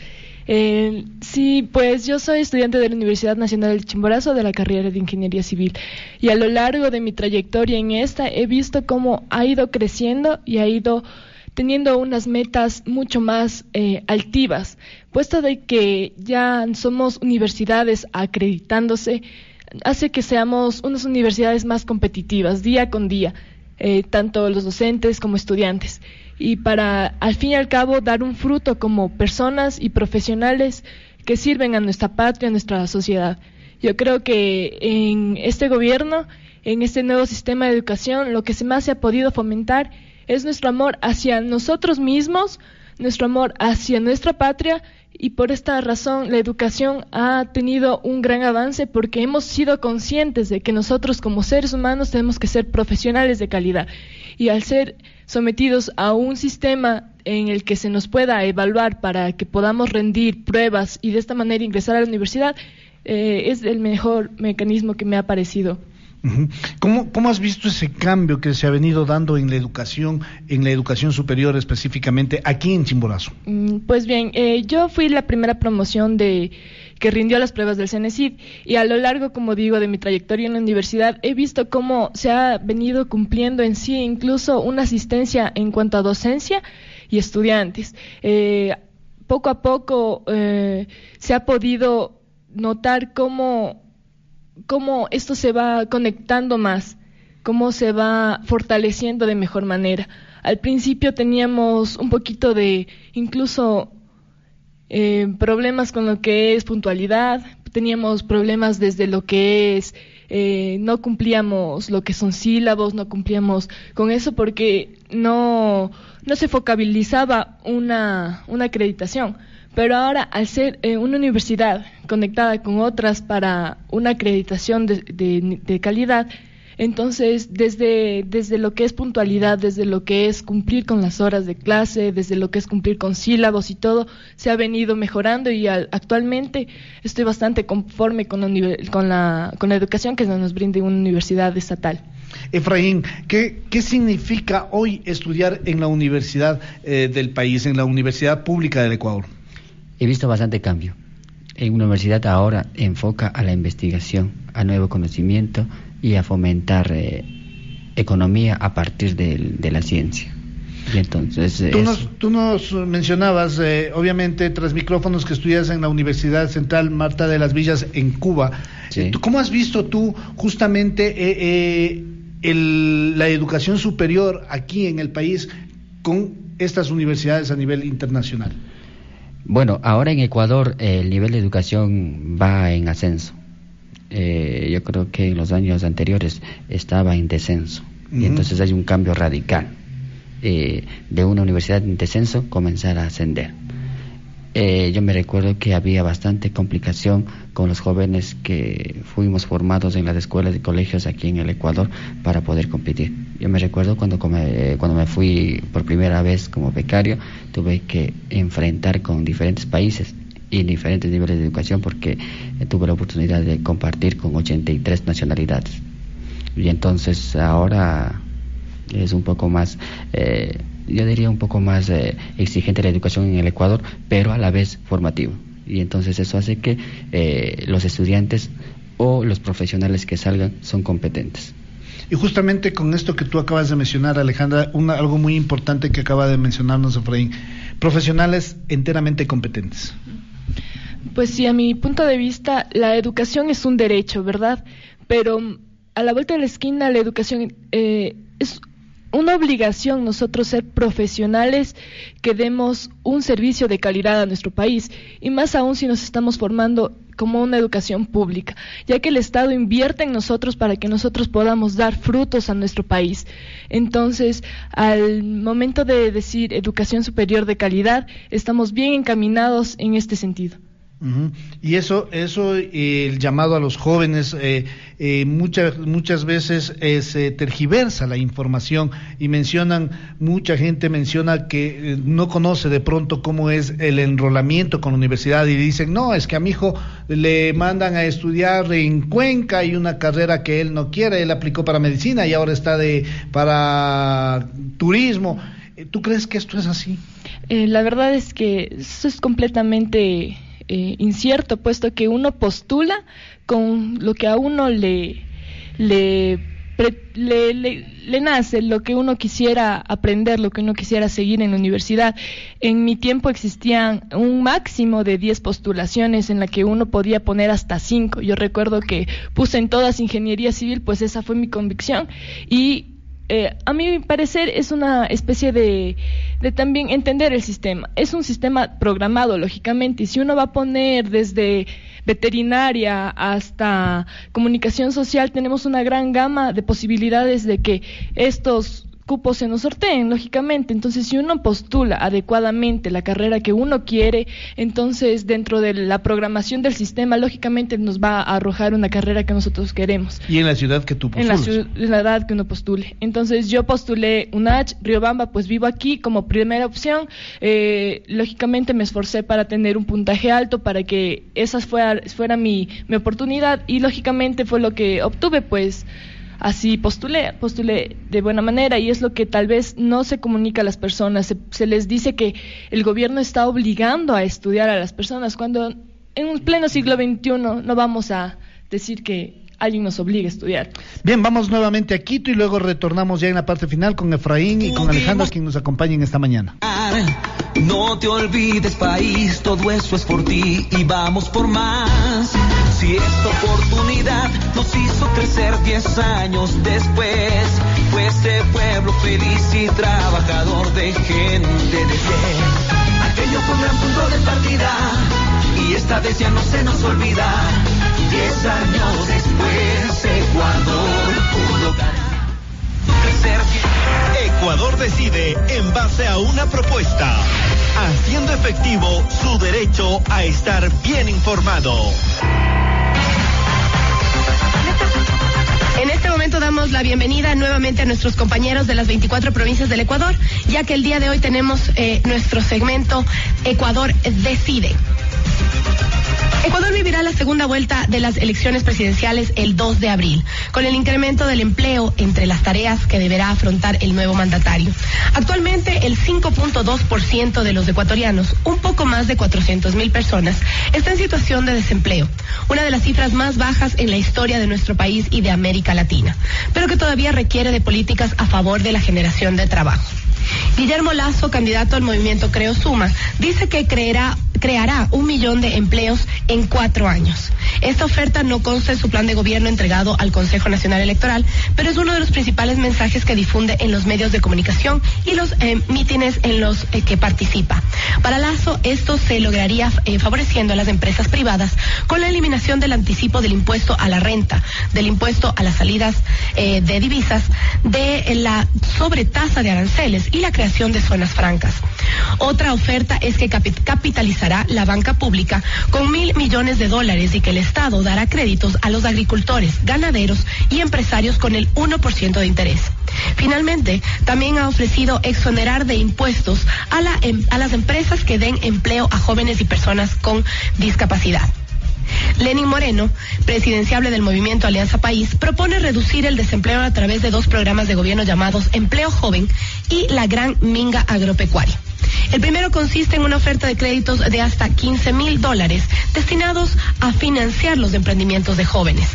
Eh, sí, pues yo soy estudiante de la Universidad Nacional del Chimborazo de la carrera de Ingeniería Civil. Y a lo largo de mi trayectoria en esta he visto cómo ha ido creciendo y ha ido teniendo unas metas mucho más eh, altivas, puesto de que ya somos universidades acreditándose, hace que seamos unas universidades más competitivas día con día, eh, tanto los docentes como estudiantes y para al fin y al cabo dar un fruto como personas y profesionales que sirven a nuestra patria, a nuestra sociedad. Yo creo que en este gobierno, en este nuevo sistema de educación, lo que más se ha podido fomentar es nuestro amor hacia nosotros mismos, nuestro amor hacia nuestra patria y por esta razón la educación ha tenido un gran avance porque hemos sido conscientes de que nosotros como seres humanos tenemos que ser profesionales de calidad y al ser sometidos a un sistema en el que se nos pueda evaluar para que podamos rendir pruebas y de esta manera ingresar a la universidad, eh, es el mejor mecanismo que me ha parecido. ¿Cómo, ¿Cómo, has visto ese cambio que se ha venido dando en la educación, en la educación superior específicamente aquí en Chimborazo? Mm, pues bien, eh, yo fui la primera promoción de que rindió las pruebas del CENESID y a lo largo, como digo, de mi trayectoria en la universidad he visto cómo se ha venido cumpliendo en sí incluso una asistencia en cuanto a docencia y estudiantes. Eh, poco a poco eh, se ha podido notar cómo, cómo esto se va conectando más, cómo se va fortaleciendo de mejor manera. Al principio teníamos un poquito de incluso eh, problemas con lo que es puntualidad, teníamos problemas desde lo que es, eh, no cumplíamos lo que son sílabos, no cumplíamos con eso porque no, no se focalizaba una, una acreditación. Pero ahora, al ser eh, una universidad conectada con otras para una acreditación de, de calidad, entonces, desde, desde lo que es puntualidad, desde lo que es cumplir con las horas de clase, desde lo que es cumplir con sílabos y todo, se ha venido mejorando y actualmente estoy bastante conforme con la, con, la, con la educación que nos brinde una universidad estatal. Efraín, ¿qué, ¿qué, significa hoy estudiar en la universidad eh, del país, en la Universidad Pública del Ecuador? He visto bastante cambio. En una universidad ahora enfoca a la investigación, a nuevo conocimiento, y a fomentar eh, economía a partir de, la ciencia. Y entonces, tú, nos, tú nos mencionabas, eh, obviamente, tras micrófonos que estudias en la Universidad Central Marta de las Villas en Cuba. ¿Cómo has visto tú justamente la educación superior aquí en el país con estas universidades a nivel internacional? Bueno, ahora en Ecuador el nivel de educación va en ascenso. Eh, yo creo que en los años anteriores estaba en descenso. Y entonces hay un cambio radical. Eh, de una universidad en descenso comenzar a ascender. Eh, yo me recuerdo que había bastante complicación con los jóvenes que fuimos formados en las escuelas y colegios aquí en el Ecuador para poder competir. Yo me recuerdo cuando, cuando me fui por primera vez como becario, tuve que enfrentar con diferentes países y diferentes niveles de educación porque eh, tuve la oportunidad de compartir con 83 nacionalidades. Y entonces ahora es un poco más... Eh, yo diría un poco más eh, exigente la educación en el Ecuador, pero a la vez formativo. Y entonces eso hace que eh, los estudiantes o los profesionales que salgan son competentes. Y justamente con esto que tú acabas de mencionar, Alejandra, una, algo muy importante que acaba de mencionarnos Efraín, profesionales enteramente competentes. Pues sí, a mi punto de vista, la educación es un derecho, ¿verdad? Pero a la vuelta de la esquina, la educación eh, es una obligación nosotros ser profesionales que demos un servicio de calidad a nuestro país y más aún si nos estamos formando como una educación pública, ya que el Estado invierte en nosotros para que nosotros podamos dar frutos a nuestro país. Entonces, al momento de decir educación superior de calidad, estamos bien encaminados en este sentido. Y eso, eso el llamado a los jóvenes, eh, eh, muchas, muchas veces eh, se tergiversa la información y mencionan, mucha gente menciona que no conoce de pronto cómo es el enrolamiento con la universidad y dicen, no, es que a mi hijo le mandan a estudiar en Cuenca y una carrera que él no quiere, él aplicó para medicina y ahora está de, para turismo. ¿Tú crees que esto es así? la verdad es que eso es completamente eh, incierto, puesto que uno postula con lo que a uno le, le, le, nace, lo que uno quisiera aprender, lo que uno quisiera seguir en la universidad. En mi tiempo existían un máximo de 10 postulaciones en la que uno podía poner hasta 5. Yo recuerdo que puse en todas ingeniería civil, pues esa fue mi convicción. Y eh, a mi parecer es una especie de, de, también entender el sistema. Es un sistema programado, lógicamente, y si uno va a poner desde veterinaria hasta comunicación social, tenemos una gran gama de posibilidades de que estos cupos se nos sorteen, lógicamente. Entonces, si uno postula adecuadamente la carrera que uno quiere, entonces dentro de la programación del sistema, lógicamente nos va a arrojar una carrera que nosotros queremos. ¿Y en la ciudad que tú postulas? En la ciudad que uno postule. Entonces, yo postulé UNACH, Riobamba, pues vivo aquí como primera opción. Eh, lógicamente me esforcé para tener un puntaje alto, para que esa fuera, fuera mi, mi oportunidad y lógicamente fue lo que obtuve, pues así postulé, postulé de buena manera y es lo que tal vez no se comunica a las personas. Se, les dice que el gobierno está obligando a estudiar a las personas cuando en un pleno siglo XXI no vamos a decir que alguien nos obligue a estudiar. Bien, vamos nuevamente a Quito y luego retornamos ya en la parte final con Efraín y con Alejandro, quien nos acompañan esta mañana. No te olvides, país, todo eso es por ti y vamos por más. Si esta oportunidad nos hizo crecer diez años después, fue este pueblo feliz y trabajador de gente de bien. Aquello fue un gran punto de partida y esta vez ya no se nos olvida. Diez años después, Ecuador pudo ganar. Ecuador decide en base a una propuesta, haciendo efectivo su derecho a estar bien informado. En este momento damos la bienvenida nuevamente a nuestros compañeros de las 24 provincias del Ecuador, ya que el día de hoy tenemos eh, nuestro segmento Ecuador decide. Ecuador vivirá la segunda vuelta de las elecciones presidenciales el 2 de abril, con el incremento del empleo entre las tareas que deberá afrontar el nuevo mandatario. Actualmente, el 5.2% de los ecuatorianos, un poco más de 400 mil personas, está en situación de desempleo, una de las cifras más bajas en la historia de nuestro país y de América Latina, pero que todavía requiere de políticas a favor de la generación de trabajo. Guillermo Lazo, candidato al movimiento Creo Suma, dice que creerá creará un millón de empleos en cuatro años. Esta oferta no consta en su plan de gobierno entregado al Consejo Nacional Electoral, pero es uno de los principales mensajes que difunde en los medios de comunicación y los eh, mítines en los eh, que participa. Para Lazo, esto se lograría eh, favoreciendo a las empresas privadas con la eliminación del anticipo del impuesto a la renta, del impuesto a las salidas de divisas, de la sobretasa de aranceles y la creación de zonas francas. Otra oferta es que capi- capitalizará la banca pública con mil millones de dólares y que el Estado dará créditos a los agricultores, ganaderos y empresarios con el 1% de interés. Finalmente, también ha ofrecido exonerar de impuestos a, em- a las empresas que den empleo a jóvenes y personas con discapacidad. Lenin Moreno, presidenciable del movimiento Alianza País, propone reducir el desempleo a través de dos programas de gobierno llamados Empleo Joven y la Gran Minga Agropecuaria. El primero consiste en una oferta de créditos de hasta 15 mil dólares destinados a financiar los emprendimientos de jóvenes.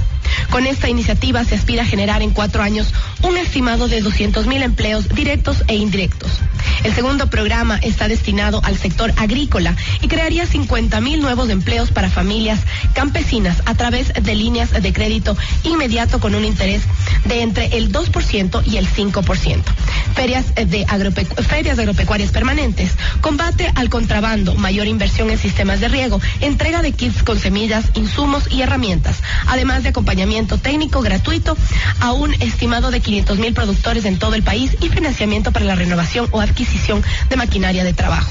Con esta iniciativa se aspira a generar en cuatro años un estimado de 200 mil empleos directos e indirectos. El segundo programa está destinado al sector agrícola y crearía 50 mil nuevos empleos para familias campesinas a través de líneas de crédito inmediato con un interés de entre el 2% y el 5%. Ferias, de agropecu- agropecuarias permanentes, combate al contrabando, mayor inversión en sistemas de riego, entrega de kits con semillas, insumos y herramientas, además de acompañamiento técnico gratuito a un estimado de 500 mil productores en todo el país y financiamiento para la renovación o adquisición de maquinaria de trabajo.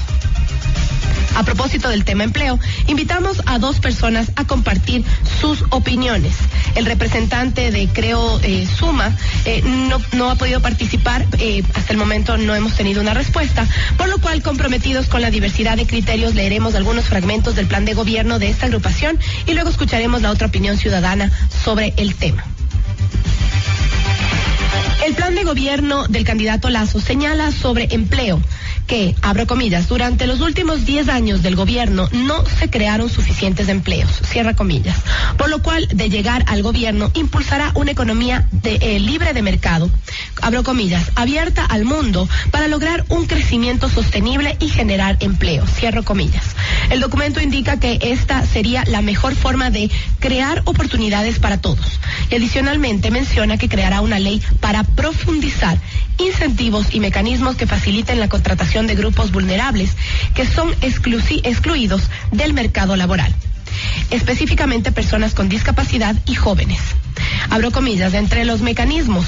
A propósito del tema empleo, invitamos a dos personas a compartir sus opiniones. El representante de Creo eh, Suma eh, no, no ha podido participar, eh, hasta el momento no hemos tenido una respuesta, por lo cual comprometidos con la diversidad de criterios leeremos algunos fragmentos del plan de gobierno de esta agrupación y luego escucharemos la otra opinión ciudadana sobre el tema. El plan de gobierno del candidato Lazo señala sobre empleo que, abro comillas, durante los últimos 10 años del gobierno no se crearon suficientes empleos, cierra comillas, por lo cual de llegar al gobierno impulsará una economía eh, libre de mercado, abro comillas, abierta al mundo para lograr un crecimiento sostenible y generar empleo, cierro comillas. El documento indica que esta sería la mejor forma de crear oportunidades para todos. Y adicionalmente menciona que creará una ley para profundizar incentivos y mecanismos que faciliten la contratación de grupos vulnerables que son excluidos del mercado laboral específicamente personas con discapacidad y jóvenes. Abro comillas, entre los mecanismos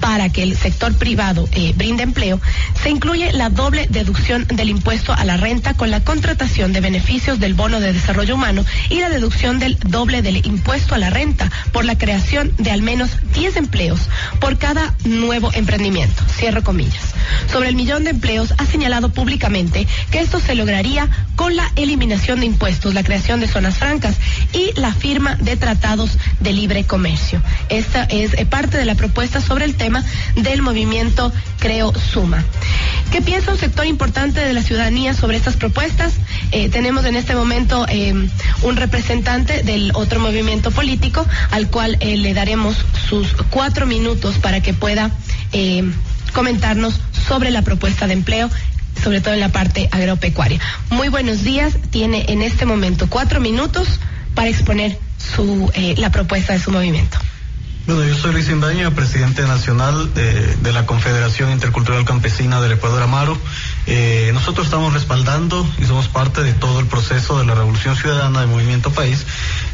para que el sector privado eh, brinde empleo, se incluye la doble deducción del impuesto a la renta con la contratación de beneficios del bono de desarrollo humano y la deducción del doble del impuesto a la renta por la creación de al menos 10 empleos por cada nuevo emprendimiento. Cierro comillas. Sobre el millón de empleos ha señalado públicamente que esto se lograría con la eliminación de impuestos, la creación de zonas francas y la firma de tratados de libre comercio. Esta es eh, parte de la propuesta sobre el tema del movimiento Creo Suma. ¿Qué piensa un sector importante de la ciudadanía sobre estas propuestas? Eh, tenemos en este momento eh, un representante del otro movimiento político al cual eh, le daremos sus cuatro minutos para que pueda comentarnos sobre la propuesta de empleo sobre todo en la parte agropecuaria. Muy buenos días, tiene en este momento cuatro minutos para exponer su, eh, la propuesta de su movimiento. Bueno, yo soy Luis Indaña, presidente nacional de, de la Confederación Intercultural Campesina del Ecuador Amaro. Eh, nosotros estamos respaldando y somos parte de todo el proceso de la Revolución Ciudadana del Movimiento País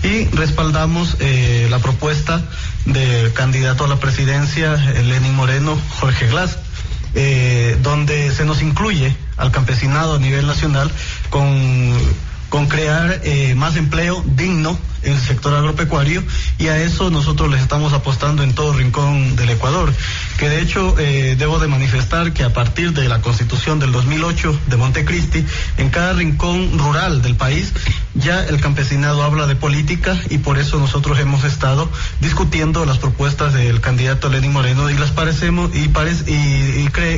y respaldamos eh, la propuesta del candidato a la presidencia, eh, Lenin Moreno, Jorge Glass, eh, donde se nos incluye al campesinado a nivel nacional con, con crear eh, más empleo digno en el sector agropecuario y a eso nosotros les estamos apostando en todo rincón del Ecuador. Que de hecho eh, debo de manifestar que a partir de la constitución del 2008 de Montecristi, en cada rincón rural del país ya el campesinado habla de política y por eso nosotros hemos estado discutiendo las propuestas del candidato Lenín Moreno y las parecemos y,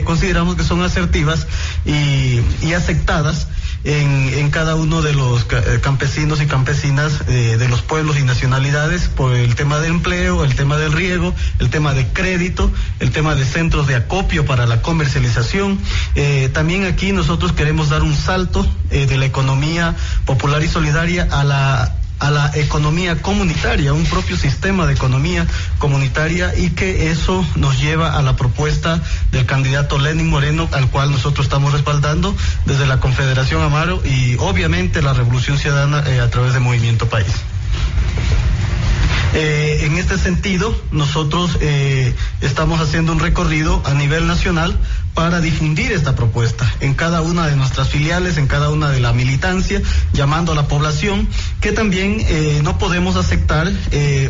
consideramos que son asertivas y, aceptadas en, cada uno de los eh, campesinos y campesinas eh, de los pueblos y nacionalidades por el tema del empleo, el tema del riego, el tema de crédito, el tema de centros de acopio para la comercialización. Eh, también aquí nosotros queremos dar un salto eh, de la economía popular y solidaria a la a la economía comunitaria, un propio sistema de economía comunitaria y que eso nos lleva a la propuesta del candidato Lenin Moreno, al cual nosotros estamos respaldando desde la Confederación Amaro y obviamente la Revolución Ciudadana eh, a través de Movimiento País. Eh, en este sentido, nosotros eh, estamos haciendo un recorrido a nivel nacional para difundir esta propuesta en cada una de nuestras filiales, en cada una de la militancia, llamando a la población que también eh, no podemos aceptar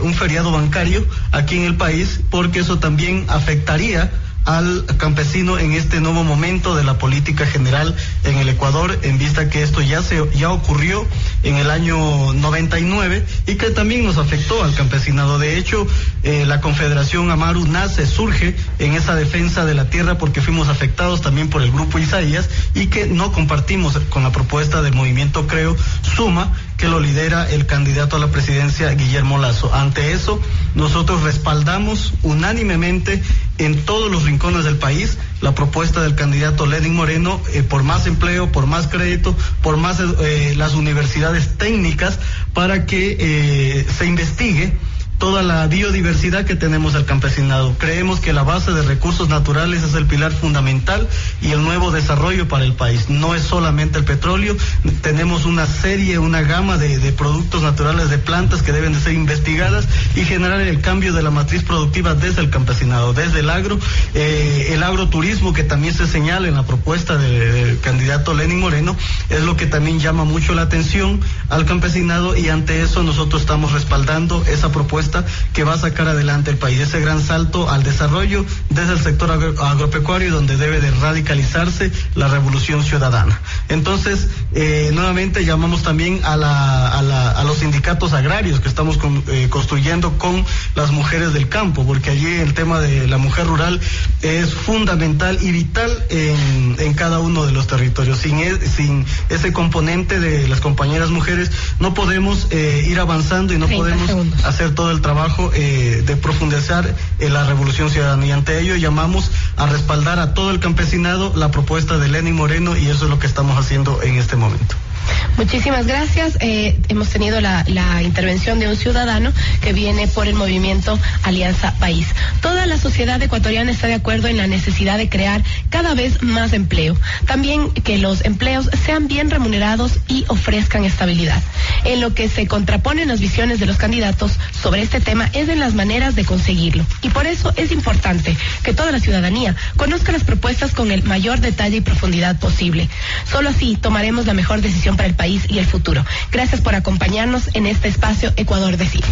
un feriado bancario aquí en el país porque eso también afectaría al campesino en este nuevo momento de la política general en el Ecuador, en vista que esto ya se ya ocurrió en el año 99 y que también nos afectó al campesinado. De hecho, eh, la Confederación Amaru nace, surge en esa defensa de la tierra porque fuimos afectados también por el grupo Isaías y que no compartimos con la propuesta del movimiento Creo Suma que lo lidera el candidato a la presidencia Guillermo Lazo. Ante eso, nosotros respaldamos unánimemente en todos los rincones del país la propuesta del candidato Lenin Moreno eh, por más empleo, por más crédito, por más eh, las universidades técnicas para que eh, se investigue toda la biodiversidad que tenemos al campesinado. Creemos que la base de recursos naturales es el pilar fundamental y el nuevo desarrollo para el país. No es solamente el petróleo, tenemos una serie, una gama de, productos naturales, de plantas que deben de ser investigadas y generar el cambio de la matriz productiva desde el campesinado, desde el agro, eh, el agroturismo que también se señala en la propuesta del candidato Lenin Moreno, es lo que también llama mucho la atención al campesinado y ante eso nosotros estamos respaldando esa propuesta que va a sacar adelante el país, ese gran salto al desarrollo desde el sector agropecuario donde debe de radicalizarse la revolución ciudadana. Entonces, eh, nuevamente llamamos también a, la, a, la, a, los sindicatos agrarios que estamos con, eh, construyendo con las mujeres del campo, porque allí el tema de la mujer rural es fundamental y vital en, en cada uno de los territorios. Sin, e, sin ese componente de las compañeras mujeres no podemos eh, ir avanzando y no podemos segundos. hacer todo el trabajo eh, de profundizar en la revolución ciudadana. Y ante ello llamamos a respaldar a todo el campesinado la propuesta de Lenin Moreno y eso es lo que estamos haciendo en este momento. Muchísimas gracias. Eh, hemos tenido la, la, intervención de un ciudadano que viene por el movimiento Alianza País. Toda la sociedad ecuatoriana está de acuerdo en la necesidad de crear cada vez más empleo. También que los empleos sean bien remunerados y ofrezcan estabilidad. En lo que se contraponen las visiones de los candidatos sobre este tema es en las maneras de conseguirlo. Y por eso es importante que toda la ciudadanía conozca las propuestas con el mayor detalle y profundidad posible. Solo así tomaremos la mejor decisión para el país y el futuro. Gracias por acompañarnos en este espacio Ecuador Decide.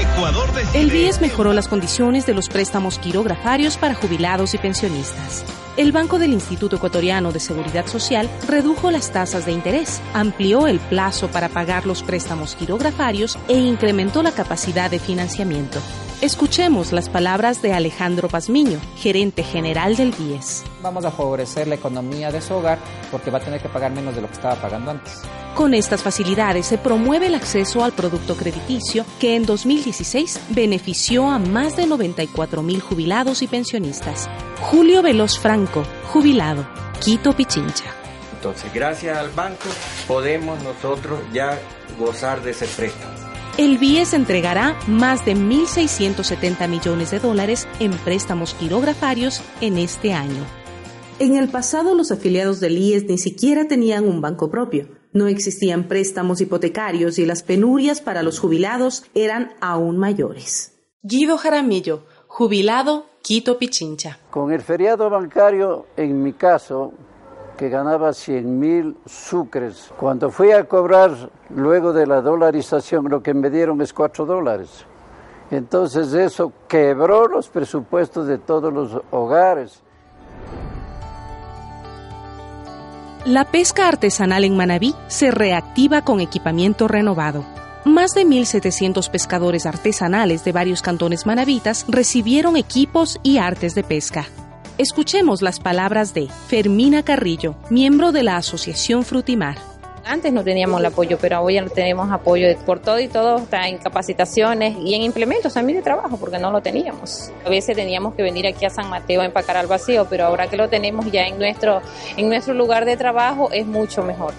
Ecuador decide. El BIES mejoró las condiciones de los préstamos quirografarios para jubilados y pensionistas. El Banco del Instituto Ecuatoriano de Seguridad Social redujo las tasas de interés, amplió el plazo para pagar los préstamos quirografarios e incrementó la capacidad de financiamiento. Escuchemos las palabras de Alejandro Pazmiño, gerente general del BIES. Vamos a favorecer la economía de su hogar porque va a tener que pagar menos de lo que estaba pagando antes. Con estas facilidades se promueve el acceso al producto crediticio que en 2016 benefició a más de 94 mil jubilados y pensionistas. Julio Veloz Franco, jubilado, Quito Pichincha. Entonces, gracias al banco podemos nosotros ya gozar de ese préstamo. El BIES entregará más de 1.670 millones de dólares en préstamos quirografarios en este año. En el pasado los afiliados del IES ni siquiera tenían un banco propio. No existían préstamos hipotecarios y las penurias para los jubilados eran aún mayores. Guido Jaramillo, jubilado, Quito Pichincha. Con el feriado bancario, en mi caso, que ganaba 100 mil sucres. Cuando fui a cobrar luego de la dolarización, lo que me dieron es 4 dólares. Entonces eso quebró los presupuestos de todos los hogares. La pesca artesanal en Manabí se reactiva con equipamiento renovado. Más de 1.700 pescadores artesanales de varios cantones manabitas recibieron equipos y artes de pesca. Escuchemos las palabras de Fermina Carrillo, miembro de la Asociación Frutimar. Antes no teníamos el apoyo, pero hoy ya tenemos apoyo por todo y todo, está en capacitaciones y en implementos también de trabajo, porque no lo teníamos. A veces teníamos que venir aquí a San Mateo a empacar al vacío, pero ahora que lo tenemos ya en nuestro, en nuestro lugar de trabajo es mucho mejor.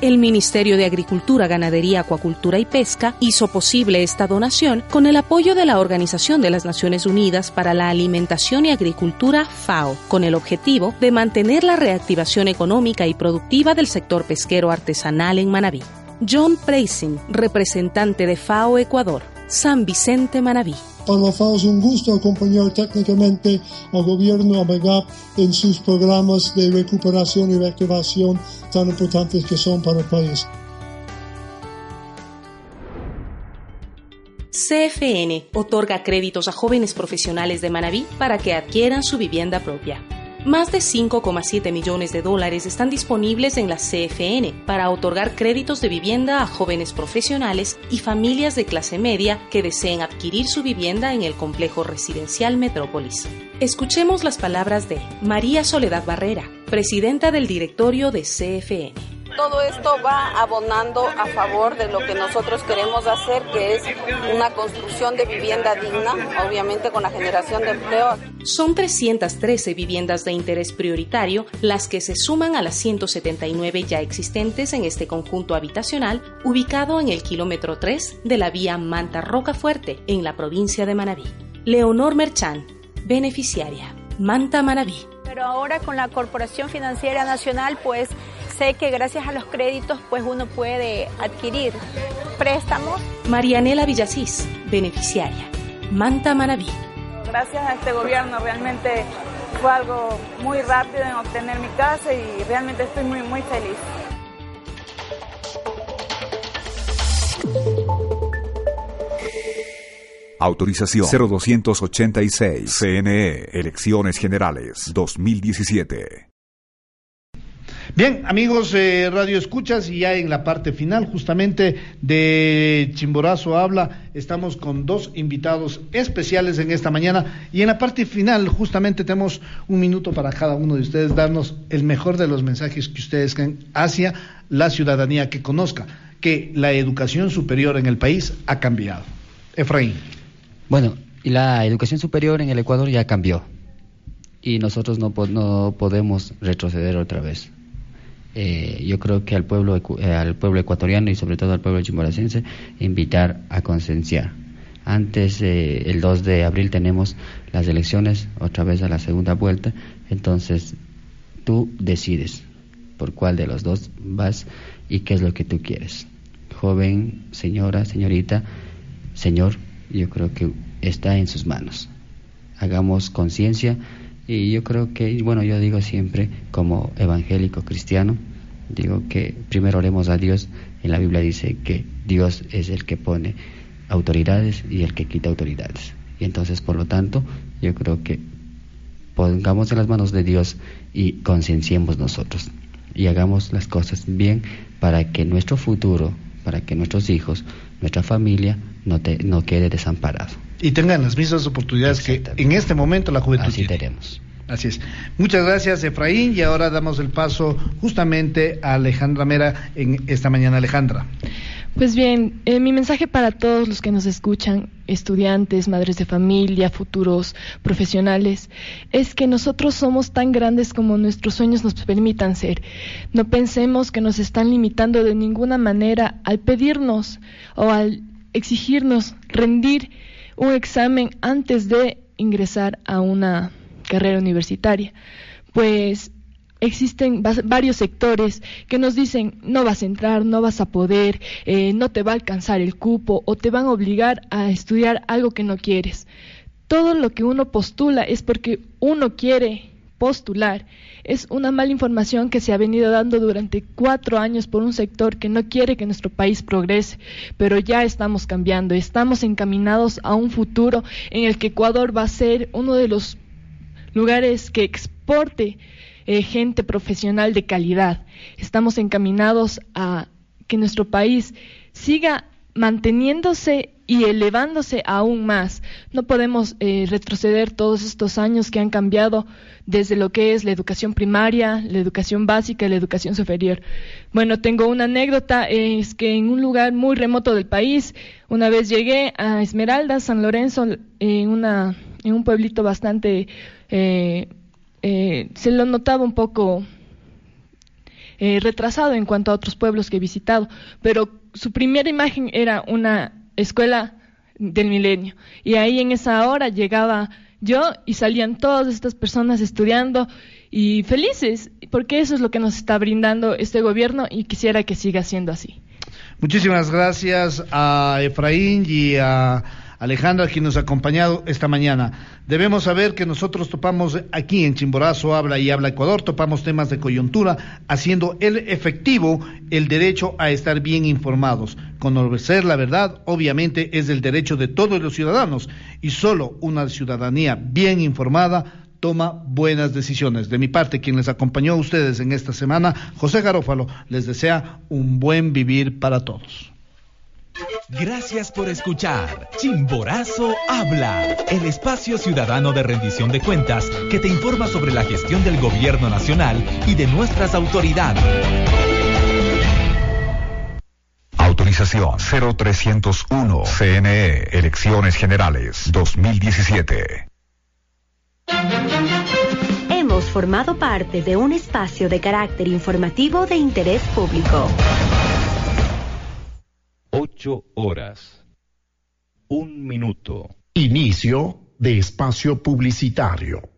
El Ministerio de Agricultura, Ganadería, Acuacultura y Pesca hizo posible esta donación con el apoyo de la Organización de las Naciones Unidas para la Alimentación y Agricultura FAO, con el objetivo de mantener la reactivación económica y productiva del sector pesquero artesanal en Manabí. John Preising, representante de FAO Ecuador, San Vicente Manabí. Para la FAO es un gusto acompañar técnicamente al gobierno AMEGAP en sus programas de recuperación y reactivación tan importantes que son para el país. CFN otorga créditos a jóvenes profesionales de Manabí para que adquieran su vivienda propia. Más de 5,7 millones de dólares están disponibles en la CFN para otorgar créditos de vivienda a jóvenes profesionales y familias de clase media que deseen adquirir su vivienda en el complejo residencial Metrópolis. Escuchemos las palabras de María Soledad Barrera, presidenta del directorio de CFN todo esto va abonando a favor de lo que nosotros queremos hacer, que es una construcción de vivienda digna, obviamente con la generación de empleo. Son 313 viviendas de interés prioritario las que se suman a las 179 ya existentes en este conjunto habitacional ubicado en el kilómetro 3 de la vía Manta Roca Fuerte, en la provincia de Manabí. Leonor Merchán, beneficiaria. Manta Manabí. Pero ahora con la Corporación Financiera Nacional, pues sé que gracias a los créditos pues uno puede adquirir préstamos. Marianela Villasís, beneficiaria. Manta Manaví. Gracias a este gobierno realmente fue algo muy rápido en obtener mi casa y realmente estoy muy muy feliz. Autorización 0286 CNE Elecciones Generales 2017 Bien, amigos eh, Radio Escuchas, y ya en la parte final justamente de Chimborazo Habla, estamos con dos invitados especiales en esta mañana y en la parte final justamente tenemos un minuto para cada uno de ustedes darnos el mejor de los mensajes que ustedes creen hacia la ciudadanía que conozca que la educación superior en el país ha cambiado. Efraín. Bueno, y la educación superior en el Ecuador ya cambió y nosotros no, no podemos retroceder otra vez eh, yo creo que al pueblo, eh, al pueblo ecuatoriano y sobre todo al pueblo chimboracense invitar a concienciar. Antes, eh, el 2 de abril tenemos las elecciones, otra vez a la segunda vuelta, entonces tú decides por cuál de los dos vas y qué es lo que tú quieres. Joven, señora, señorita, señor, yo creo que está en sus manos. Hagamos conciencia y yo creo que, bueno, yo digo siempre como evangélico cristiano, digo que primero oremos a Dios. En la Biblia dice que Dios es el que pone autoridades y el que quita autoridades. Y entonces, por lo tanto, yo creo que pongamos en las manos de Dios y concienciemos nosotros y hagamos las cosas bien para que nuestro futuro, para que nuestros hijos, nuestra familia no, te, no quede desamparado y tengan las mismas oportunidades que en este momento la juventud Así tenemos. Así es. Muchas gracias, Efraín. Y ahora damos el paso justamente a Alejandra Mera en esta mañana. Alejandra. Pues bien, eh, mi mensaje para todos los que nos escuchan, estudiantes, madres de familia, futuros profesionales, es que nosotros somos tan grandes como nuestros sueños nos permitan ser. No pensemos que nos están limitando de ninguna manera al pedirnos o al exigirnos rendir un examen antes de ingresar a una carrera universitaria. Pues existen varios sectores que nos dicen no vas a entrar, no vas a poder, eh, no te va a alcanzar el cupo o te van a obligar a estudiar algo que no quieres. Todo lo que uno postula es porque uno quiere postular es una mala información que se ha venido dando durante cuatro años por un sector que no quiere que nuestro país progrese, pero ya estamos cambiando, estamos encaminados a un futuro en el que Ecuador va a ser uno de los lugares que exporte eh, gente profesional de calidad. Estamos encaminados a que nuestro país siga manteniéndose y elevándose aún más. No podemos eh, retroceder todos estos años que han cambiado desde lo que es la educación primaria, la educación básica y la educación superior. Bueno, tengo una anécdota, es que en un lugar muy remoto del país, una vez llegué a Esmeralda, San Lorenzo, en, una, en un pueblito bastante, eh, eh, se lo notaba un poco eh, retrasado en cuanto a otros pueblos que he visitado, pero su primera imagen era una escuela del milenio. Y ahí en esa hora llegaba yo y salían todas estas personas estudiando y felices, porque eso es lo que nos está brindando este gobierno y quisiera que siga siendo así. Muchísimas gracias a Efraín y a Alejandra, quien nos ha acompañado esta mañana. Debemos saber que nosotros topamos aquí en Chimborazo, Habla y Habla Ecuador, topamos temas de coyuntura, haciendo el efectivo el derecho a estar bien informados. Conocer la verdad, obviamente, es el derecho de todos los ciudadanos y solo una ciudadanía bien informada toma buenas decisiones. De mi parte, quien les acompañó a ustedes en esta semana, José Garófalo, les desea un buen vivir para todos. Gracias por escuchar Chimborazo Habla, el espacio ciudadano de rendición de cuentas que te informa sobre la gestión del gobierno nacional y de nuestras autoridades. Autorización 0301 CNE Elecciones Generales 2017. Hemos formado parte de un espacio de carácter informativo de interés público. Ocho horas. Un minuto. Inicio de espacio publicitario.